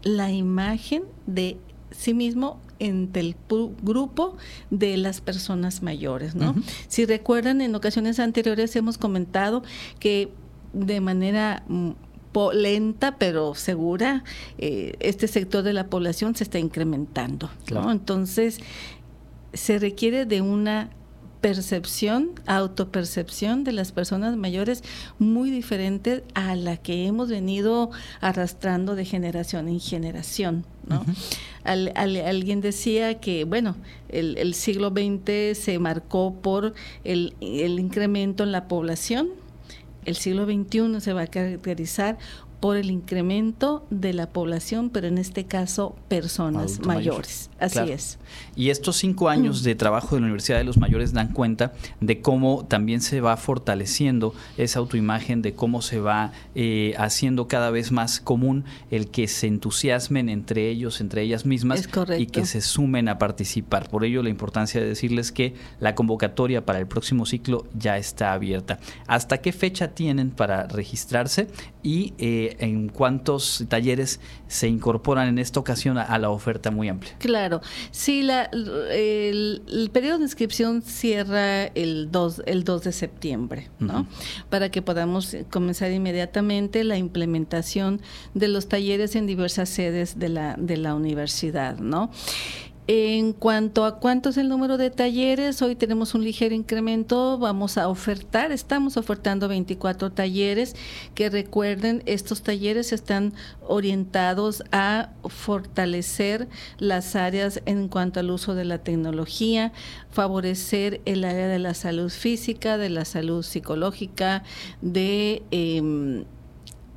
la imagen de sí mismo entre el grupo de las personas mayores, ¿no? Si recuerdan, en ocasiones anteriores hemos comentado que de manera mm, lenta pero segura, eh, este sector de la población se está incrementando, ¿no? Entonces, se requiere de una percepción, autopercepción de las personas mayores muy diferente a la que hemos venido arrastrando de generación en generación. ¿no? alguien decía que, bueno, el, siglo XX se marcó por el, el incremento en la población, el siglo XXI se va a caracterizar por el incremento de la población, pero en este caso personas mayores. Así es. Y estos cinco años de trabajo de la Universidad de los Mayores dan cuenta de cómo también se va fortaleciendo esa autoimagen, de cómo se va eh, haciendo cada vez más común el que se entusiasmen entre ellos, entre ellas mismas y que se sumen a participar. Por ello la importancia de decirles que la convocatoria para el próximo ciclo ya está abierta. ¿Hasta qué fecha tienen para registrarse? Y eh, en cuántos talleres se incorporan en esta ocasión a, la oferta muy amplia. Claro, sí, la, el, periodo de inscripción cierra el 2, el 2 de septiembre, ¿no? Para que podamos comenzar inmediatamente la implementación de los talleres en diversas sedes de la, de la universidad, ¿no? En cuanto a cuánto es el número de talleres, hoy tenemos un ligero incremento, vamos a ofertar, estamos ofertando 24 talleres, que recuerden, estos talleres están orientados a fortalecer las áreas en cuanto al uso de la tecnología, favorecer el área de la salud física, de la salud psicológica, de... Eh,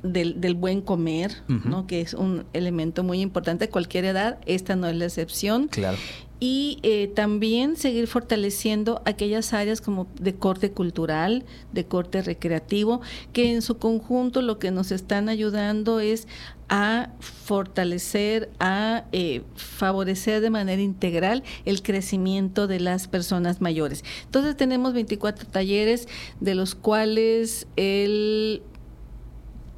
del, del buen comer, ¿no? que es un elemento muy importante a cualquier edad, esta no es la excepción. Claro. Y eh, también seguir fortaleciendo aquellas áreas como de corte cultural, de corte recreativo, que en su conjunto lo que nos están ayudando es a fortalecer, a eh, favorecer de manera integral el crecimiento de las personas mayores. Entonces tenemos 24 talleres, de los cuales el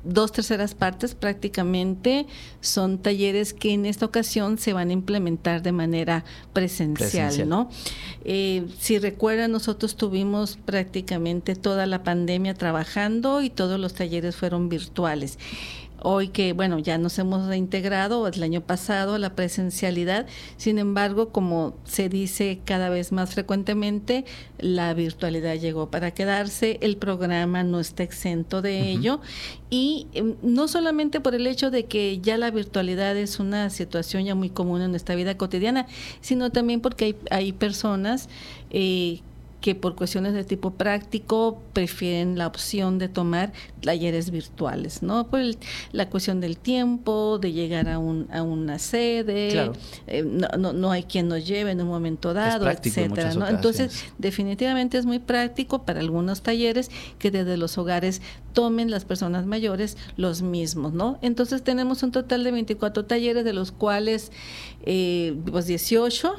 dos terceras partes prácticamente son talleres que en esta ocasión se van a implementar de manera presencial, ¿no? Eh, si recuerdan, nosotros tuvimos prácticamente toda la pandemia trabajando y todos los talleres fueron virtuales hoy que, bueno, ya nos hemos reintegrado el año pasado a la presencialidad, sin embargo, como se dice cada vez más frecuentemente, la virtualidad llegó para quedarse, el programa no está exento de ello. Y em, no solamente por el hecho de que ya la virtualidad es una situación ya muy común en nuestra vida cotidiana, sino también porque hay, hay personas eh, que por cuestiones de tipo práctico prefieren la opción de tomar talleres virtuales, ¿no? Por la cuestión del tiempo, de llegar a, un, a una sede, eh, no, no, hay quien nos lleve en un momento dado, etcétera, ¿no? Entonces, definitivamente es muy práctico para algunos talleres que desde los hogares tomen las personas mayores los mismos, ¿no? Entonces tenemos un total de 24 talleres, de los cuales eh, pues 18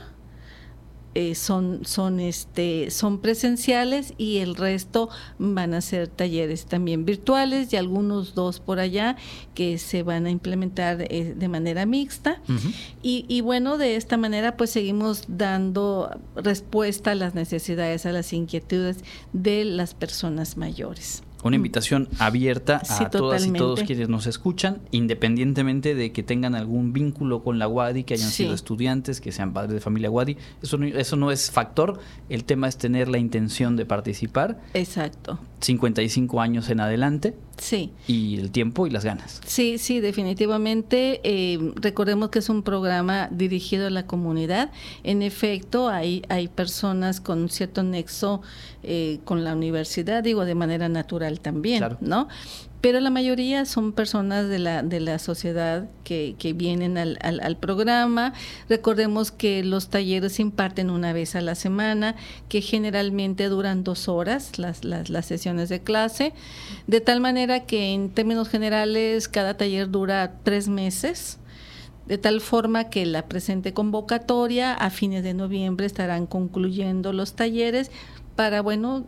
eh, son, son, este, son presenciales y el resto van a ser talleres también virtuales y algunos dos por allá que se van a implementar eh, de manera mixta. y, y, bueno, de esta manera pues seguimos dando respuesta a las necesidades, a las inquietudes de las personas mayores. Una mm. invitación abierta a todas y todos quienes nos escuchan, independientemente de que tengan algún vínculo con la WADI, que hayan sido estudiantes, que sean padres de familia WADI. Eso no, eso no es factor. El tema es tener la intención de participar. Exacto. 55 años en adelante. Sí. Y el tiempo y las ganas. Sí, sí, definitivamente. Eh, recordemos que es un programa dirigido a la comunidad. En efecto, hay, hay personas con cierto nexo eh, con la universidad, digo, de manera natural también, ¿no? Pero la mayoría son personas de la, de la sociedad que, que vienen al, al, programa. Recordemos que los talleres se imparten una vez a la semana, que generalmente duran dos horas las, las, las sesiones de clase, de tal manera que en términos generales cada taller dura tres meses de tal forma que la presente convocatoria a fines de noviembre estarán concluyendo los talleres para, bueno,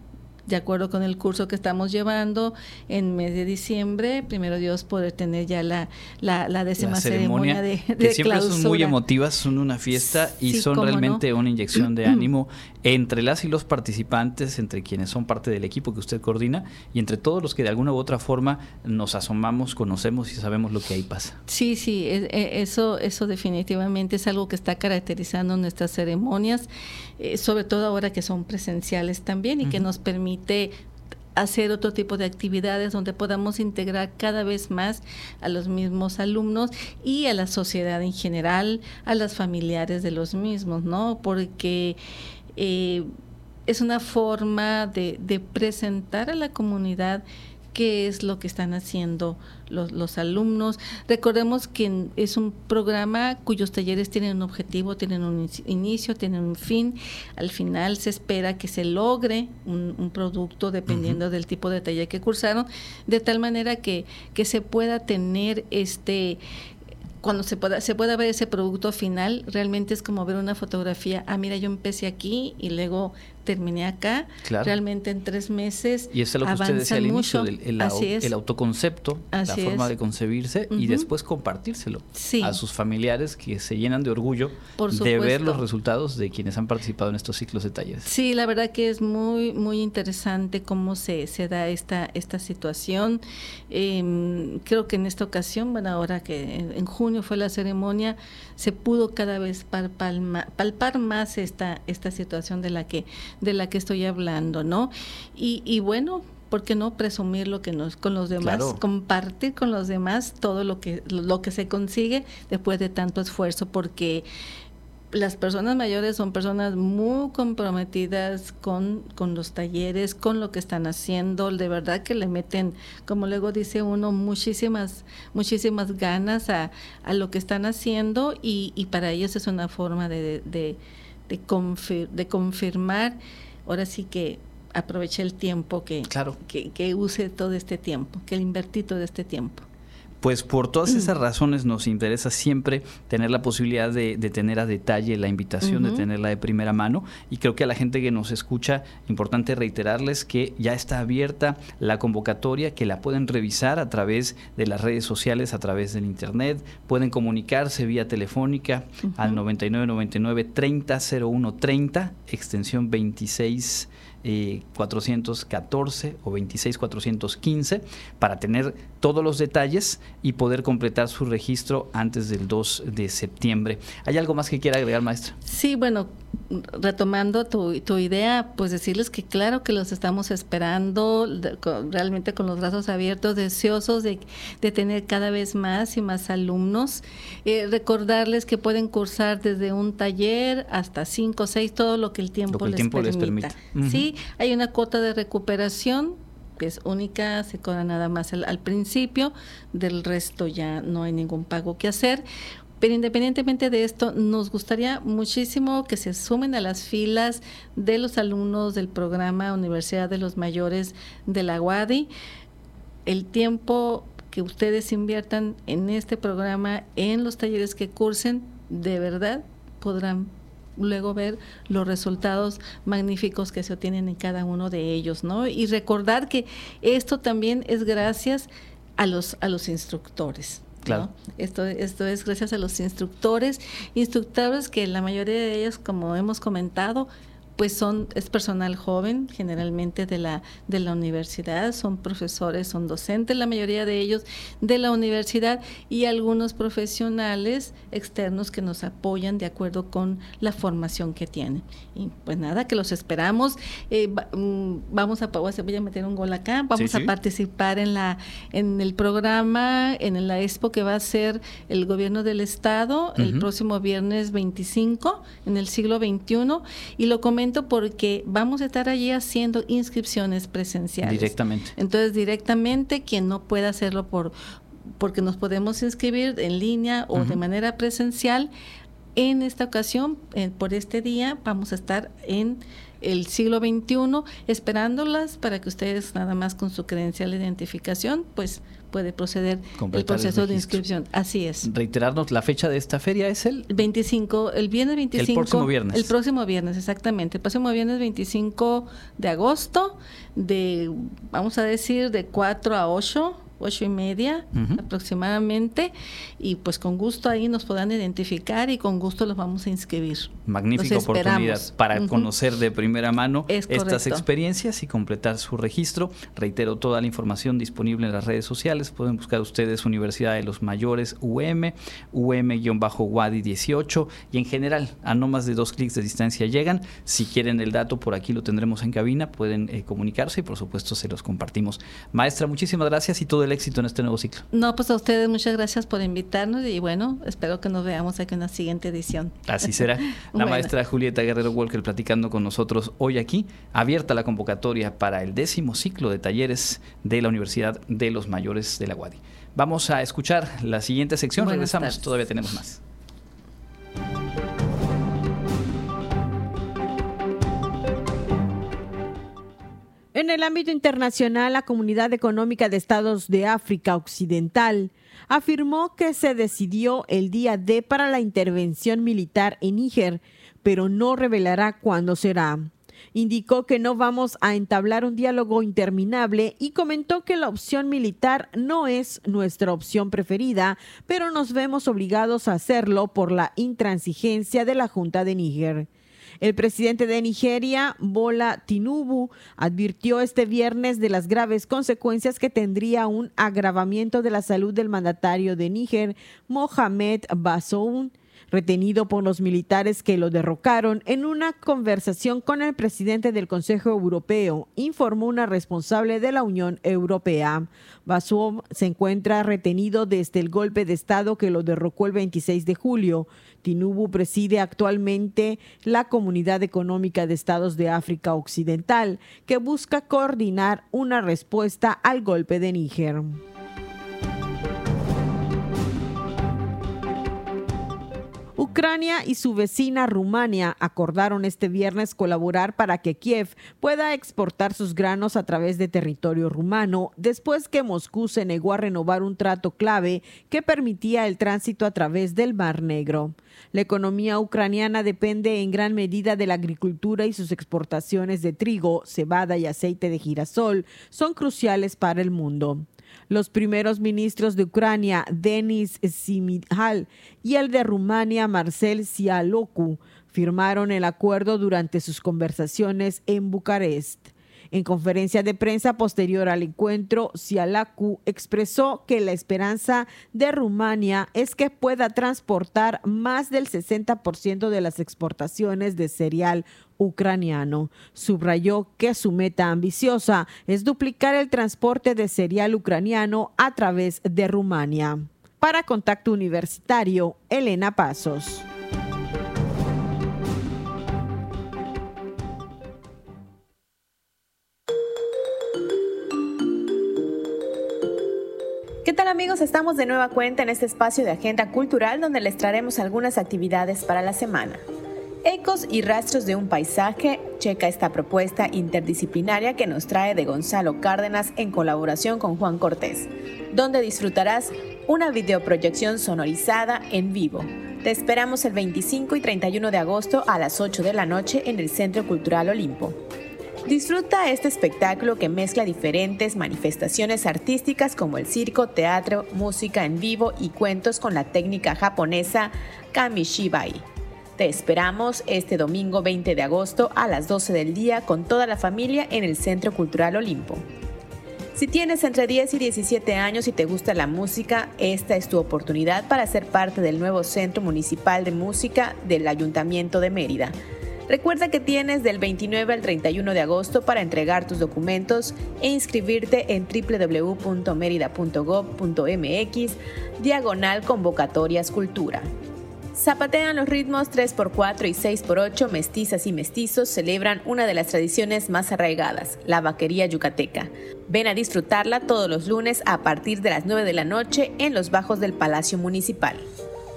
de acuerdo con el curso que estamos llevando en mes de diciembre, primero Dios poder tener ya la, la, décima ceremonia, de, de, que siempre son muy emotivas, son una fiesta y son realmente una inyección de ánimo [clears throat] entre las y los participantes, entre quienes son parte del equipo que usted coordina y entre todos los que de alguna u otra forma nos asomamos, conocemos y sabemos lo que ahí pasa. Sí, sí, e, e, eso, eso definitivamente es algo que está caracterizando nuestras ceremonias, eh, sobre todo ahora que son presenciales también y que nos permite hacer otro tipo de actividades donde podamos integrar cada vez más a los mismos alumnos y a la sociedad en general, a las familiares de los mismos, ¿no? Porque eh, es una forma de, presentar a la comunidad qué es lo que están haciendo los, alumnos. Recordemos que es un programa cuyos talleres tienen un objetivo, tienen un inicio, tienen un fin. Al final se espera que se logre un, producto dependiendo del tipo de taller que cursaron, de tal manera que, que se pueda tener este cuando se pueda, se pueda ver ese producto final, realmente es como ver una fotografía, ah, mira, yo empecé aquí y luego terminé acá, realmente en tres meses. Y eso es lo que usted decía al inicio, del, el, el, autoconcepto, la forma de concebirse y después compartírselo a sus familiares que se llenan de orgullo de ver los resultados de quienes han participado en estos ciclos de talleres. Sí, la verdad que es muy, muy interesante cómo se, se da esta, esta situación. Em, creo que en esta ocasión, bueno, ahora que en junio fue la ceremonia, se pudo cada vez palpar, más esta, esta situación de la que de la que estoy hablando, ¿no? Y, y bueno, ¿por qué no presumir lo que nos con los demás, compartir con los demás todo lo que lo que se consigue después de tanto esfuerzo porque las personas mayores son personas muy comprometidas con, con, los talleres, con lo que están haciendo, de verdad que le meten, como luego dice uno, muchísimas, muchísimas ganas a, a lo que están haciendo y, y, para ellos es una forma de, de, de, de confirmar, ahora sí que aproveché el tiempo que, que, que use todo este tiempo, que le invertí todo este tiempo. Pues por todas esas razones nos interesa siempre tener la posibilidad de, tener a detalle la invitación, de tenerla de primera mano. Y creo que a la gente que nos escucha, importante reiterarles que ya está abierta la convocatoria, que la pueden revisar a través de las redes sociales, a través del internet, pueden comunicarse vía telefónica al 9999 300130, 30, extensión 26 414 eh, o 26415 para tener todos los detalles y poder completar su registro antes del 2 de septiembre. ¿Hay algo más que quiera agregar, maestra? Sí, bueno, retomando tu, tu, idea, pues decirles que claro que los estamos esperando realmente con los brazos abiertos, deseosos de, de tener cada vez más y más alumnos. Eh, recordarles que pueden cursar desde un taller hasta cinco o seis, todo lo que el tiempo, les, permita. Sí, hay una cuota de recuperación que es única, se cobra nada más al principio, del resto ya no hay ningún pago que hacer. Pero independientemente de esto, nos gustaría muchísimo que se sumen a las filas de los alumnos del programa Universidad de los Mayores de la UADI. El tiempo que ustedes inviertan en este programa, en los talleres que cursen, de verdad podrán luego ver los resultados magníficos que se obtienen en cada uno de ellos, ¿no? Y recordar que esto también es gracias a los a los instructores. Claro. Esto, esto es gracias a los instructores, instructores que la mayoría de ellos, como hemos comentado, pues son es personal joven generalmente de la de la universidad son profesores son docentes la mayoría de ellos de la universidad y algunos profesionales externos que nos apoyan de acuerdo con la formación que tienen. Y pues nada que los esperamos. Eh, mm, vamos a voy a meter un gol acá. Vamos a participar en la en el programa en la expo que va a ser el gobierno del estado el próximo viernes 25 en el siglo XXI y lo porque vamos a estar allí haciendo inscripciones presenciales. Directamente. Entonces, directamente, quien no pueda hacerlo por porque nos podemos inscribir en línea o de manera presencial, en esta ocasión, eh, por este día, vamos a estar en el siglo XXI esperándolas para que ustedes nada más con su credencial de identificación, pues puede proceder el proceso de inscripción. Así es. Reiterarnos, la fecha de esta feria es el 25, el viernes 25. El próximo viernes. El próximo viernes, exactamente. El próximo viernes 25 de agosto, de, vamos a decir, de 4 a 8 ocho y media aproximadamente y pues con gusto ahí nos podrán identificar y con gusto los vamos a inscribir. Magnífica oportunidad para conocer de primera mano estas experiencias y completar su registro. Reitero, toda la información disponible en las redes sociales. Pueden buscar ustedes Universidad de los Mayores UM, UM-WADI 18 y en general a no más de dos clics de distancia llegan. Si quieren el dato, por aquí lo tendremos en cabina, pueden eh, comunicarse y por supuesto se los compartimos. Maestra, muchísimas gracias y todo el éxito en este nuevo ciclo. No, pues a ustedes muchas gracias por invitarnos y bueno, espero que nos veamos aquí en la siguiente edición. Así será. [laughs] La maestra Julieta Guerrero Walker platicando con nosotros hoy aquí, abierta la convocatoria para el décimo ciclo de talleres de la Universidad de los Mayores de la UADI. Vamos a escuchar la siguiente sección, regresamos, todavía tenemos más. En el ámbito internacional, la Comunidad Económica de Estados de África Occidental afirmó que se decidió el día D para la intervención militar en Níger, pero no revelará cuándo será. Indicó que no vamos a entablar un diálogo interminable y comentó que la opción militar no es nuestra opción preferida, pero nos vemos obligados a hacerlo por la intransigencia de la Junta de Níger. El presidente de Nigeria, Bola Tinubu, advirtió este viernes de las graves consecuencias que tendría un agravamiento de la salud del mandatario de Níger, Mohamed Bazoum, retenido por los militares que lo derrocaron en una conversación con el presidente del Consejo Europeo, informó una responsable de la Unión Europea. Bazoum se encuentra retenido desde el golpe de Estado que lo derrocó el 26 de julio. Tinubu preside actualmente la Comunidad Económica de Estados de África Occidental, que busca coordinar una respuesta al golpe de Níger. Ucrania y su vecina Rumania acordaron este viernes colaborar para que Kiev pueda exportar sus granos a través de territorio rumano, después que Moscú se negó a renovar un trato clave que permitía el tránsito a través del Mar Negro. La economía ucraniana depende en gran medida de la agricultura y sus exportaciones de trigo, cebada y aceite de girasol son cruciales para el mundo. Los primeros ministros de Ucrania, Denis Simihal, y el de Rumania, Marcel Cialocu, firmaron el acuerdo durante sus conversaciones en Bucarest. En conferencia de prensa posterior al encuentro, Sialacu expresó que la esperanza de Rumania es que pueda transportar más del 60% de las exportaciones de cereal ucraniano. Subrayó que su meta ambiciosa es duplicar el transporte de cereal ucraniano a través de Rumania. Para Contacto Universitario, Elena Pasos. ¿Qué tal amigos? Estamos de nueva cuenta en este espacio de agenda cultural donde les traeremos algunas actividades para la semana. Ecos y rastros de un paisaje, checa esta propuesta interdisciplinaria que nos trae de Gonzalo Cárdenas en colaboración con Juan Cortés, donde disfrutarás una videoproyección sonorizada en vivo. Te esperamos el 25 y 31 de agosto a las 8 de la noche en el Centro Cultural Olimpo. Disfruta este espectáculo que mezcla diferentes manifestaciones artísticas como el circo, teatro, música en vivo y cuentos con la técnica japonesa Kamishibai. Te esperamos este domingo 20 de agosto a las 12 del día con toda la familia en el Centro Cultural Olimpo. Si tienes entre 10 y 17 años y te gusta la música, esta es tu oportunidad para ser parte del nuevo Centro Municipal de Música del Ayuntamiento de Mérida. Recuerda que tienes del 29 al 31 de agosto para entregar tus documentos e inscribirte en www.merida.gov.mx diagonal convocatorias cultura. Zapatean los ritmos 3x4 y 6x8, mestizas y mestizos celebran una de las tradiciones más arraigadas, la vaquería yucateca. Ven a disfrutarla todos los lunes a partir de las 9 de la noche en los bajos del Palacio Municipal.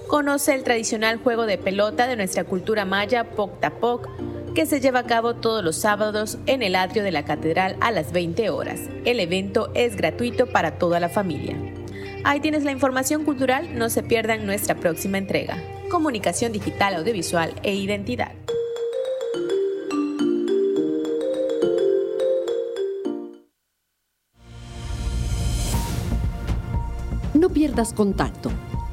Conoce el tradicional juego de pelota de nuestra cultura maya, Poc Tapoc, que se lleva a cabo todos los sábados en el atrio de la catedral a las 20 horas. El evento es gratuito para toda la familia. Ahí tienes la información cultural, no se pierdan nuestra próxima entrega. Comunicación digital, audiovisual e identidad. No pierdas contacto.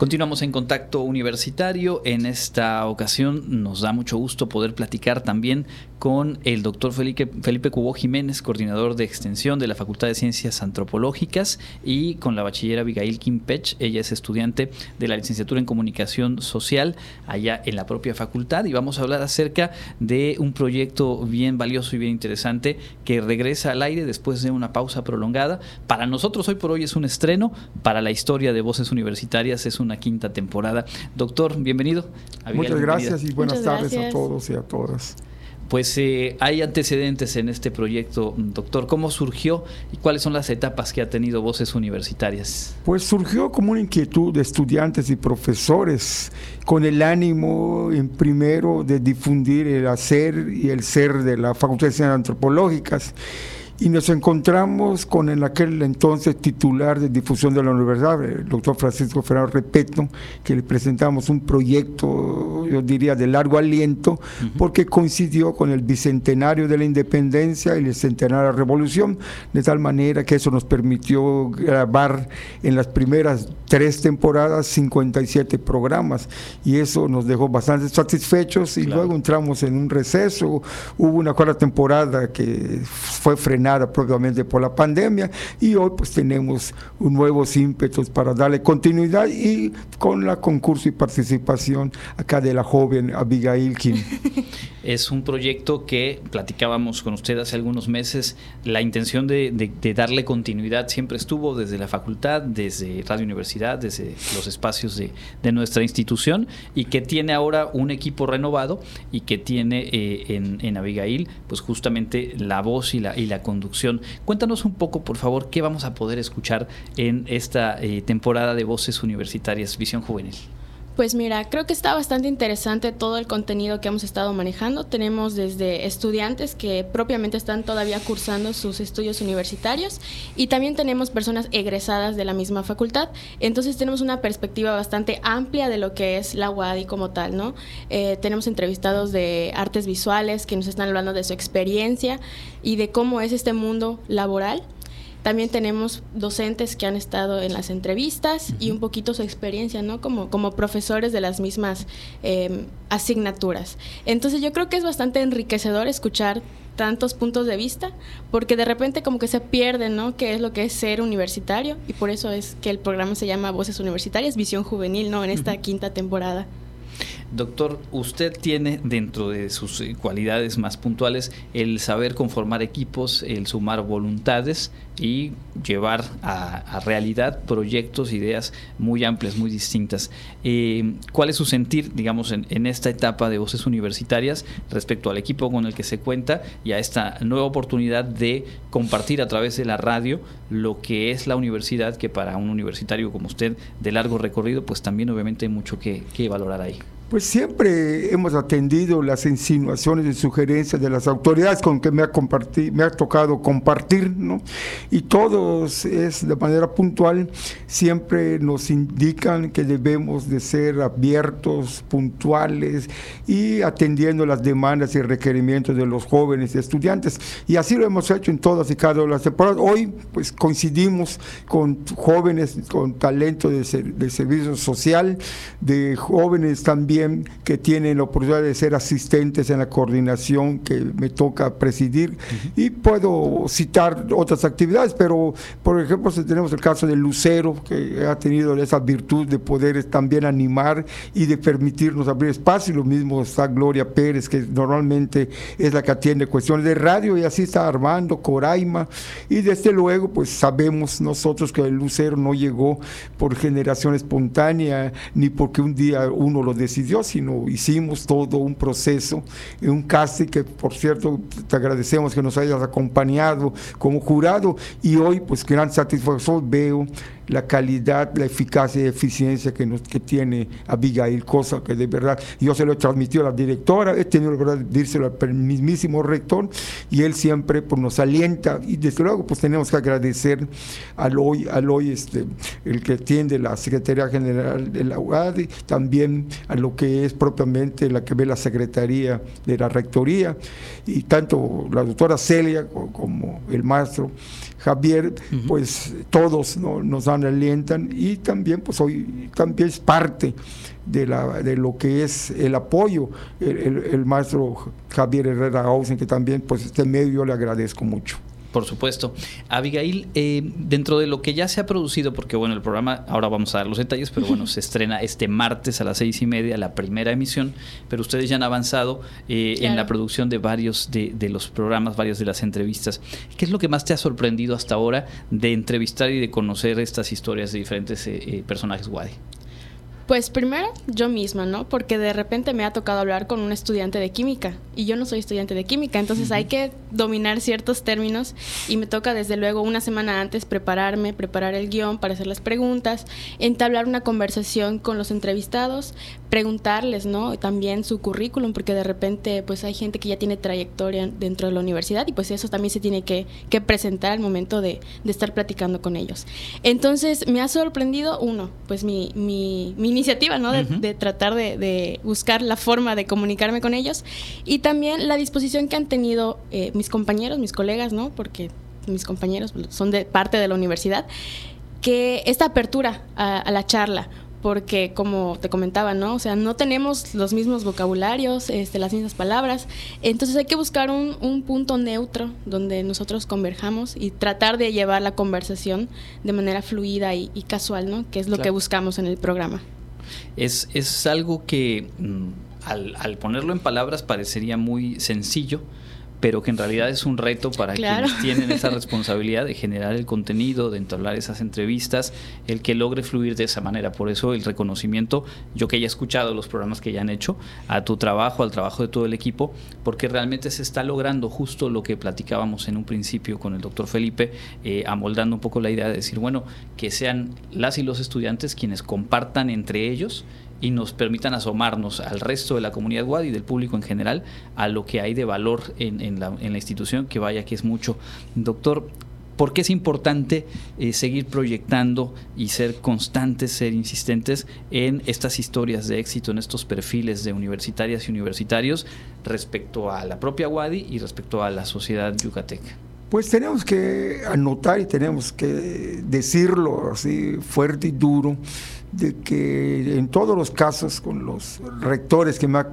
Continuamos en contacto universitario. En esta ocasión nos da mucho gusto poder platicar también con el doctor Felipe, Felipe Cubó Jiménez, coordinador de extensión de la Facultad de Ciencias Antropológicas, y con la bachillera Abigail Kimpech. Ella es estudiante de la licenciatura en Comunicación Social allá en la propia facultad. Y vamos a hablar acerca de un proyecto bien valioso y bien interesante que regresa al aire después de una pausa prolongada. Para nosotros hoy por hoy es un estreno, para la historia de Voces Universitarias es una quinta temporada. Doctor, bienvenido. Abigail, Muchas gracias y buenas tardes a todos y a todas. Pues eh, hay antecedentes en este proyecto, doctor. ¿Cómo surgió y cuáles son las etapas que ha tenido Voces Universitarias? Pues surgió como una inquietud de estudiantes y profesores con el ánimo, en primero, de difundir el hacer y el ser de la Facultad de Ciencias Antropológicas y nos encontramos con el aquel entonces titular de difusión de la universidad, el doctor Francisco Fernando Repeto, que le presentamos un proyecto, yo diría, de largo aliento, porque coincidió con el bicentenario de la independencia y el centenario de la revolución, de tal manera que eso nos permitió grabar en las primeras tres temporadas 57 programas y eso nos dejó bastante satisfechos y luego entramos en un receso, hubo una cuarta temporada que fue frenada propiamente por la pandemia y hoy pues tenemos nuevos ímpetus para darle continuidad y con la concurso y participación acá de la joven Abigail Kim. [laughs] Es un proyecto que platicábamos con usted hace algunos meses, la intención de, darle continuidad siempre estuvo desde la facultad, desde Radio Universidad, desde los espacios de, nuestra institución y que tiene ahora un equipo renovado y que tiene eh, en, en, Abigail pues justamente la voz y la, y la Cuéntanos un poco, por favor, qué vamos a poder escuchar en esta eh, temporada de Voces Universitarias Visión Juvenil. Pues mira, creo que está bastante interesante todo el contenido que hemos estado manejando. Tenemos desde estudiantes que propiamente están todavía cursando sus estudios universitarios y también tenemos personas egresadas de la misma facultad. Entonces tenemos una perspectiva bastante amplia de lo que es la UADI como tal, ¿no? Eh, tenemos entrevistados de artes visuales que nos están hablando de su experiencia y de cómo es este mundo laboral. También tenemos docentes que han estado en las entrevistas y un poquito su experiencia, ¿no? Como, como profesores de las mismas em, asignaturas. Entonces yo creo que es bastante enriquecedor escuchar tantos puntos de vista, porque de repente como que se pierde, ¿no? ¿Qué es lo que es ser universitario? Y por eso es que el programa se llama Voces Universitarias, Visión Juvenil, ¿no? En esta quinta temporada. Doctor, usted tiene dentro de sus eh, cualidades más puntuales el saber conformar equipos, el sumar voluntades y llevar a, realidad proyectos, ideas muy amplias, muy distintas. Eh, ¿Cuál es su sentir, digamos, en, esta etapa de voces universitarias respecto al equipo con el que se cuenta y a esta nueva oportunidad de compartir a través de la radio lo que es la universidad, que para un universitario como usted de largo recorrido, pues también obviamente hay mucho que valorar ahí? Pues siempre hemos atendido las insinuaciones y sugerencias de las autoridades con que me ha, me ha tocado compartir, ¿no? Y todos es de manera puntual, siempre nos indican que debemos de ser abiertos, puntuales y atendiendo las demandas y requerimientos de los jóvenes y estudiantes. Y así lo hemos hecho en todas y cada una de las temporadas. Hoy, pues coincidimos con jóvenes con talento de, de servicio social, de jóvenes también que tienen la oportunidad de ser asistentes en la coordinación que me toca presidir y puedo citar otras actividades, pero por ejemplo si tenemos el caso de Lucero que ha tenido esa virtud de poder también animar y de permitirnos abrir espacio, y lo mismo está Gloria Pérez que normalmente es la que atiende cuestiones de radio y así está Armando, Coraima y desde luego pues sabemos nosotros que el Lucero no llegó por generación espontánea ni porque un día uno lo decidió sino hicimos todo un proceso, un casting que por cierto te agradecemos que nos hayas acompañado como jurado y hoy pues gran satisfacción veo la calidad, la eficacia y eficiencia que, nos, que tiene Abigail, cosa que de verdad yo se lo he transmitido a la directora, he tenido la verdad de dírselo al mismísimo rector y él siempre pues, nos alienta y desde luego pues tenemos que agradecer al hoy, al hoy este, el que atiende la Secretaría General de la UADI, también a lo que es propiamente la que ve la Secretaría de la Rectoría y tanto la doctora Celia como el maestro Javier, pues todos nos dan, alientan y también pues hoy también es parte de, la, de lo que es el apoyo, el, maestro Javier Herrera Gausen, que también pues este medio le agradezco mucho. Por supuesto. Abigail, eh, dentro de lo que ya se ha producido, porque bueno, el programa, ahora vamos a dar los detalles, pero bueno, [laughs] se estrena este martes a las seis y media la primera emisión, pero ustedes ya han avanzado eh, en la producción de varios de, los programas, varias de las entrevistas. ¿Qué es lo que más te ha sorprendido hasta ahora de entrevistar y de conocer estas historias de diferentes eh, personajes Wadi? Pues primero yo misma, ¿no? Porque de repente me ha tocado hablar con un estudiante de química y yo no soy estudiante de química, entonces hay que dominar ciertos términos y me toca desde luego una semana antes prepararme, preparar el guion para hacer las preguntas, entablar una conversación con los entrevistados, preguntarles, ¿no? También su currículum, porque de repente pues hay gente que ya tiene trayectoria dentro de la universidad y pues eso también se tiene que, presentar al momento de, estar platicando con ellos. Entonces me ha sorprendido, uno, pues mi, mi, mi iniciativa, ¿no? De, tratar de, buscar la forma de comunicarme con ellos y también la disposición que han tenido eh, mis compañeros, mis colegas, ¿no? Porque mis compañeros son de parte de la universidad, que esta apertura a, la charla, porque como te comentaba, ¿no? O sea, no tenemos los mismos vocabularios, este, las mismas palabras, entonces hay que buscar un, un, punto neutro donde nosotros converjamos y tratar de llevar la conversación de manera fluida y, casual, ¿no? Que es lo que buscamos en el programa. Es, es algo que mm, al, al, ponerlo en palabras parecería muy sencillo, pero que en realidad es un reto para quienes tienen esa [laughs] responsabilidad de generar el contenido, de entablar esas entrevistas, el que logre fluir de esa manera. Por eso el reconocimiento, yo que haya escuchado los programas que ya han hecho, a tu trabajo, al trabajo de todo el equipo, porque realmente se está logrando justo lo que platicábamos en un principio con el doctor Felipe, eh, amoldando un poco la idea de decir, bueno, que sean las y los estudiantes quienes compartan entre ellos y nos permitan asomarnos al resto de la comunidad WAD y del público en general a lo que hay de valor en, la, institución, que vaya que es mucho. Doctor, ¿por qué es importante eh, seguir proyectando y ser constantes, ser insistentes en estas historias de éxito, en estos perfiles de universitarias y universitarios respecto a la propia WADI y respecto a la sociedad yucateca? Pues tenemos que anotar y tenemos que decirlo así fuerte y duro, de que en todos los casos con los rectores que me ha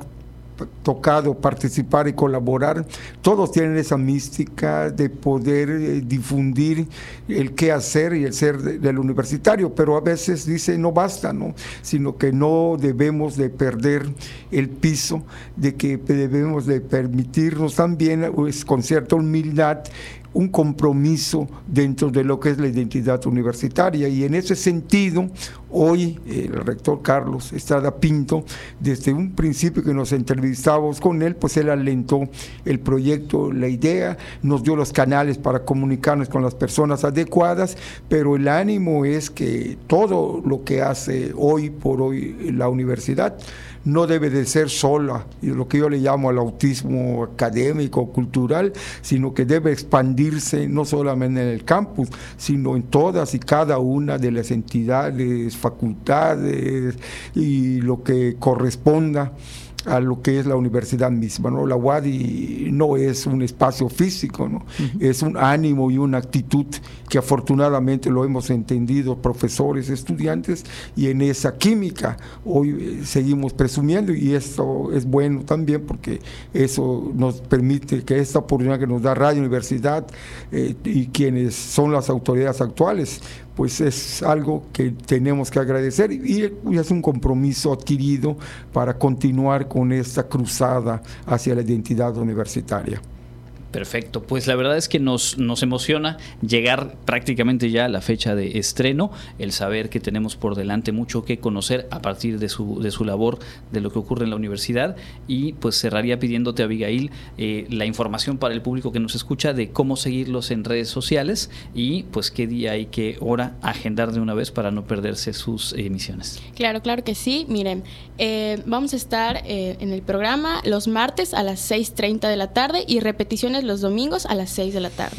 tocado participar y colaborar, todos tienen esa mística de poder eh, difundir el qué hacer y el ser del universitario, pero a veces dice no basta, ¿no? sino que no debemos de perder el piso, de que debemos de permitirnos también pues, con cierta humildad un compromiso dentro de lo que es la identidad universitaria. Y en ese sentido, hoy el rector Carlos Estrada Pinto, desde un principio que nos entrevistábamos con él, pues él alentó el proyecto, la idea, nos dio los canales para comunicarnos con las personas adecuadas, pero el ánimo es que todo lo que hace hoy por hoy la universidad, no debe de ser sola, lo que yo le llamo al autismo académico, cultural, sino que debe expandirse no solamente en el campus, sino en todas y cada una de las entidades, facultades y lo que corresponda a lo que es la universidad misma. ¿no? La UADI no es un espacio físico, ¿no? es un ánimo y una actitud que afortunadamente lo hemos entendido profesores, estudiantes, y en esa química hoy eh, seguimos presumiendo y esto es bueno también porque eso nos permite que esta oportunidad que nos da Radio Universidad eh, y quienes son las autoridades actuales pues es algo que tenemos que agradecer y, es un compromiso adquirido para continuar con esta cruzada hacia la identidad universitaria. Perfecto, pues la verdad es que nos, nos emociona llegar prácticamente ya a la fecha de estreno, el saber que tenemos por delante mucho que conocer a partir de su, de su labor, de lo que ocurre en la universidad. Y pues cerraría pidiéndote Abigail eh, la información para el público que nos escucha de cómo seguirlos en redes sociales y pues qué día y qué hora agendar de una vez para no perderse sus emisiones. Claro, claro que sí, miren, eh, vamos a estar eh, en el programa los martes a las 6.30 de la tarde y repeticiones los domingos a las 6 de la tarde.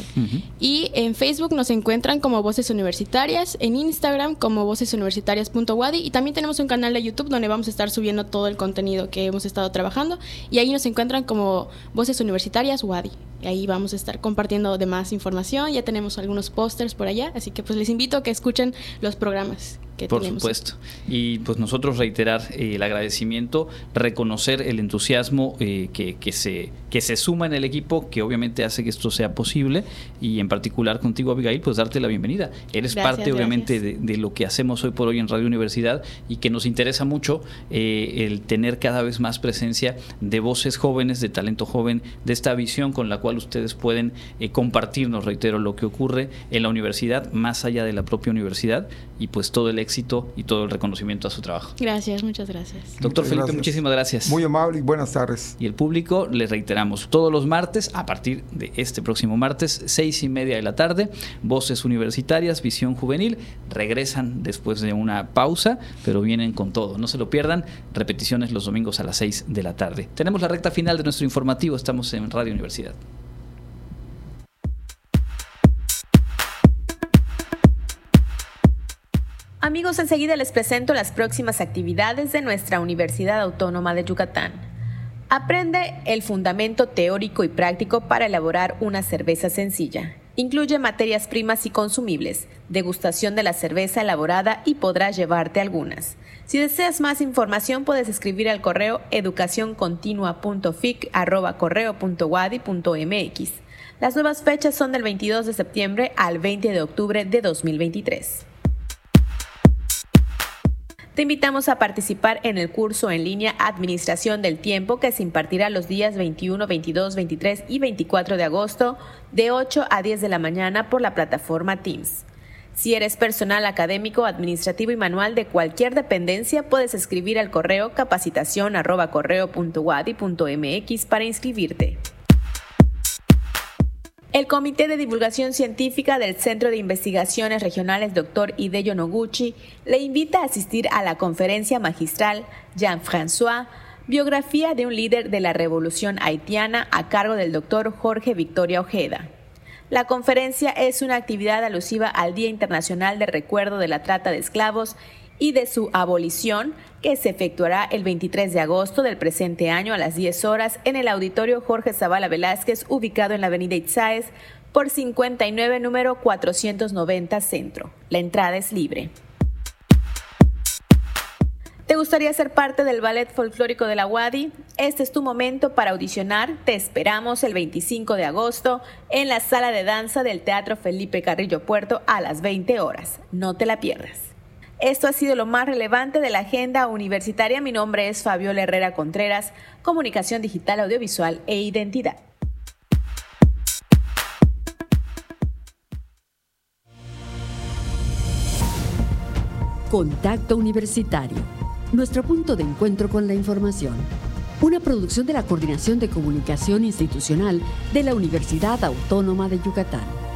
Y en Facebook nos encuentran como Voces Universitarias, en Instagram como vocesuniversitarias.wadi y también tenemos un canal de YouTube donde vamos a estar subiendo todo el contenido que hemos estado trabajando y ahí nos encuentran como Voces Universitarias Wadi. Ahí vamos a estar compartiendo de más información, ya tenemos algunos pósters por allá, así que pues les invito a que escuchen los programas por supuesto. Y pues nosotros reiterar eh, el agradecimiento, reconocer el entusiasmo eh, que, que, se, que se suma en el equipo, que obviamente hace que esto sea posible, y en particular contigo, Abigail, pues darte la bienvenida. Eres parte, obviamente, de, lo que hacemos hoy por hoy en Radio Universidad y que nos interesa mucho eh, el tener cada vez más presencia de voces jóvenes, de talento joven, de esta visión con la cual ustedes pueden compartirnos, reitero, lo que ocurre en la universidad, más allá de la propia universidad, y pues todo el éxito y todo el reconocimiento a su trabajo. Gracias, muchas gracias. Doctor Felipe, muchísimas gracias. Muy amable y buenas tardes. Y el público, les reiteramos, todos los martes, a partir de este próximo martes, seis y media de la tarde, Voces Universitarias, Visión Juvenil, regresan después de una pausa, pero vienen con todo. No se lo pierdan, repeticiones los domingos a las seis de la tarde. Tenemos la recta final de nuestro informativo, estamos en Radio Universidad. Amigos, enseguida les presento las próximas actividades de nuestra Universidad Autónoma de Yucatán. Aprende el fundamento teórico y práctico para elaborar una cerveza sencilla. Incluye materias primas y consumibles, degustación de la cerveza elaborada y podrás llevarte algunas. Si deseas más información puedes escribir al correo educacioncontinua.fic@correo.wadi.mx. Las nuevas fechas son del 22 de septiembre al 20 de octubre de 2023. Te invitamos a participar en el curso en línea Administración del Tiempo que se impartirá los días 21, 22, 23 y 24 de agosto de 8 a 10 de la mañana por la plataforma Teams. Si eres personal académico, administrativo y manual de cualquier dependencia, puedes escribir al correo capacitación@correo.wadi.mx para inscribirte. El Comité de Divulgación Científica del Centro de Investigaciones Regionales Dr. Hideyo Noguchi le invita a asistir a la conferencia magistral Jean-François, biografía de un líder de la revolución haitiana a cargo del Dr. Jorge Victoria Ojeda. La conferencia es una actividad alusiva al Día Internacional de Recuerdo de la Trata de Esclavos y de su abolición, que se efectuará el 23 de agosto del presente año a las 10 horas en el auditorio Jorge Zavala Velázquez, ubicado en la avenida Itzáez, por 59 número 490 Centro. La entrada es libre. ¿Te gustaría ser parte del ballet folclórico de la Wadi? Este es tu momento para audicionar. Te esperamos el 25 de agosto en la sala de danza del Teatro Felipe Carrillo Puerto a las 20 horas. No te la pierdas. Esto ha sido lo más relevante de la agenda universitaria. Mi nombre es Fabiola Herrera Contreras, Comunicación Digital, Audiovisual e Identidad. Contacto Universitario, nuestro punto de encuentro con la información. Una producción de la Coordinación de Comunicación Institucional de la Universidad Autónoma de Yucatán.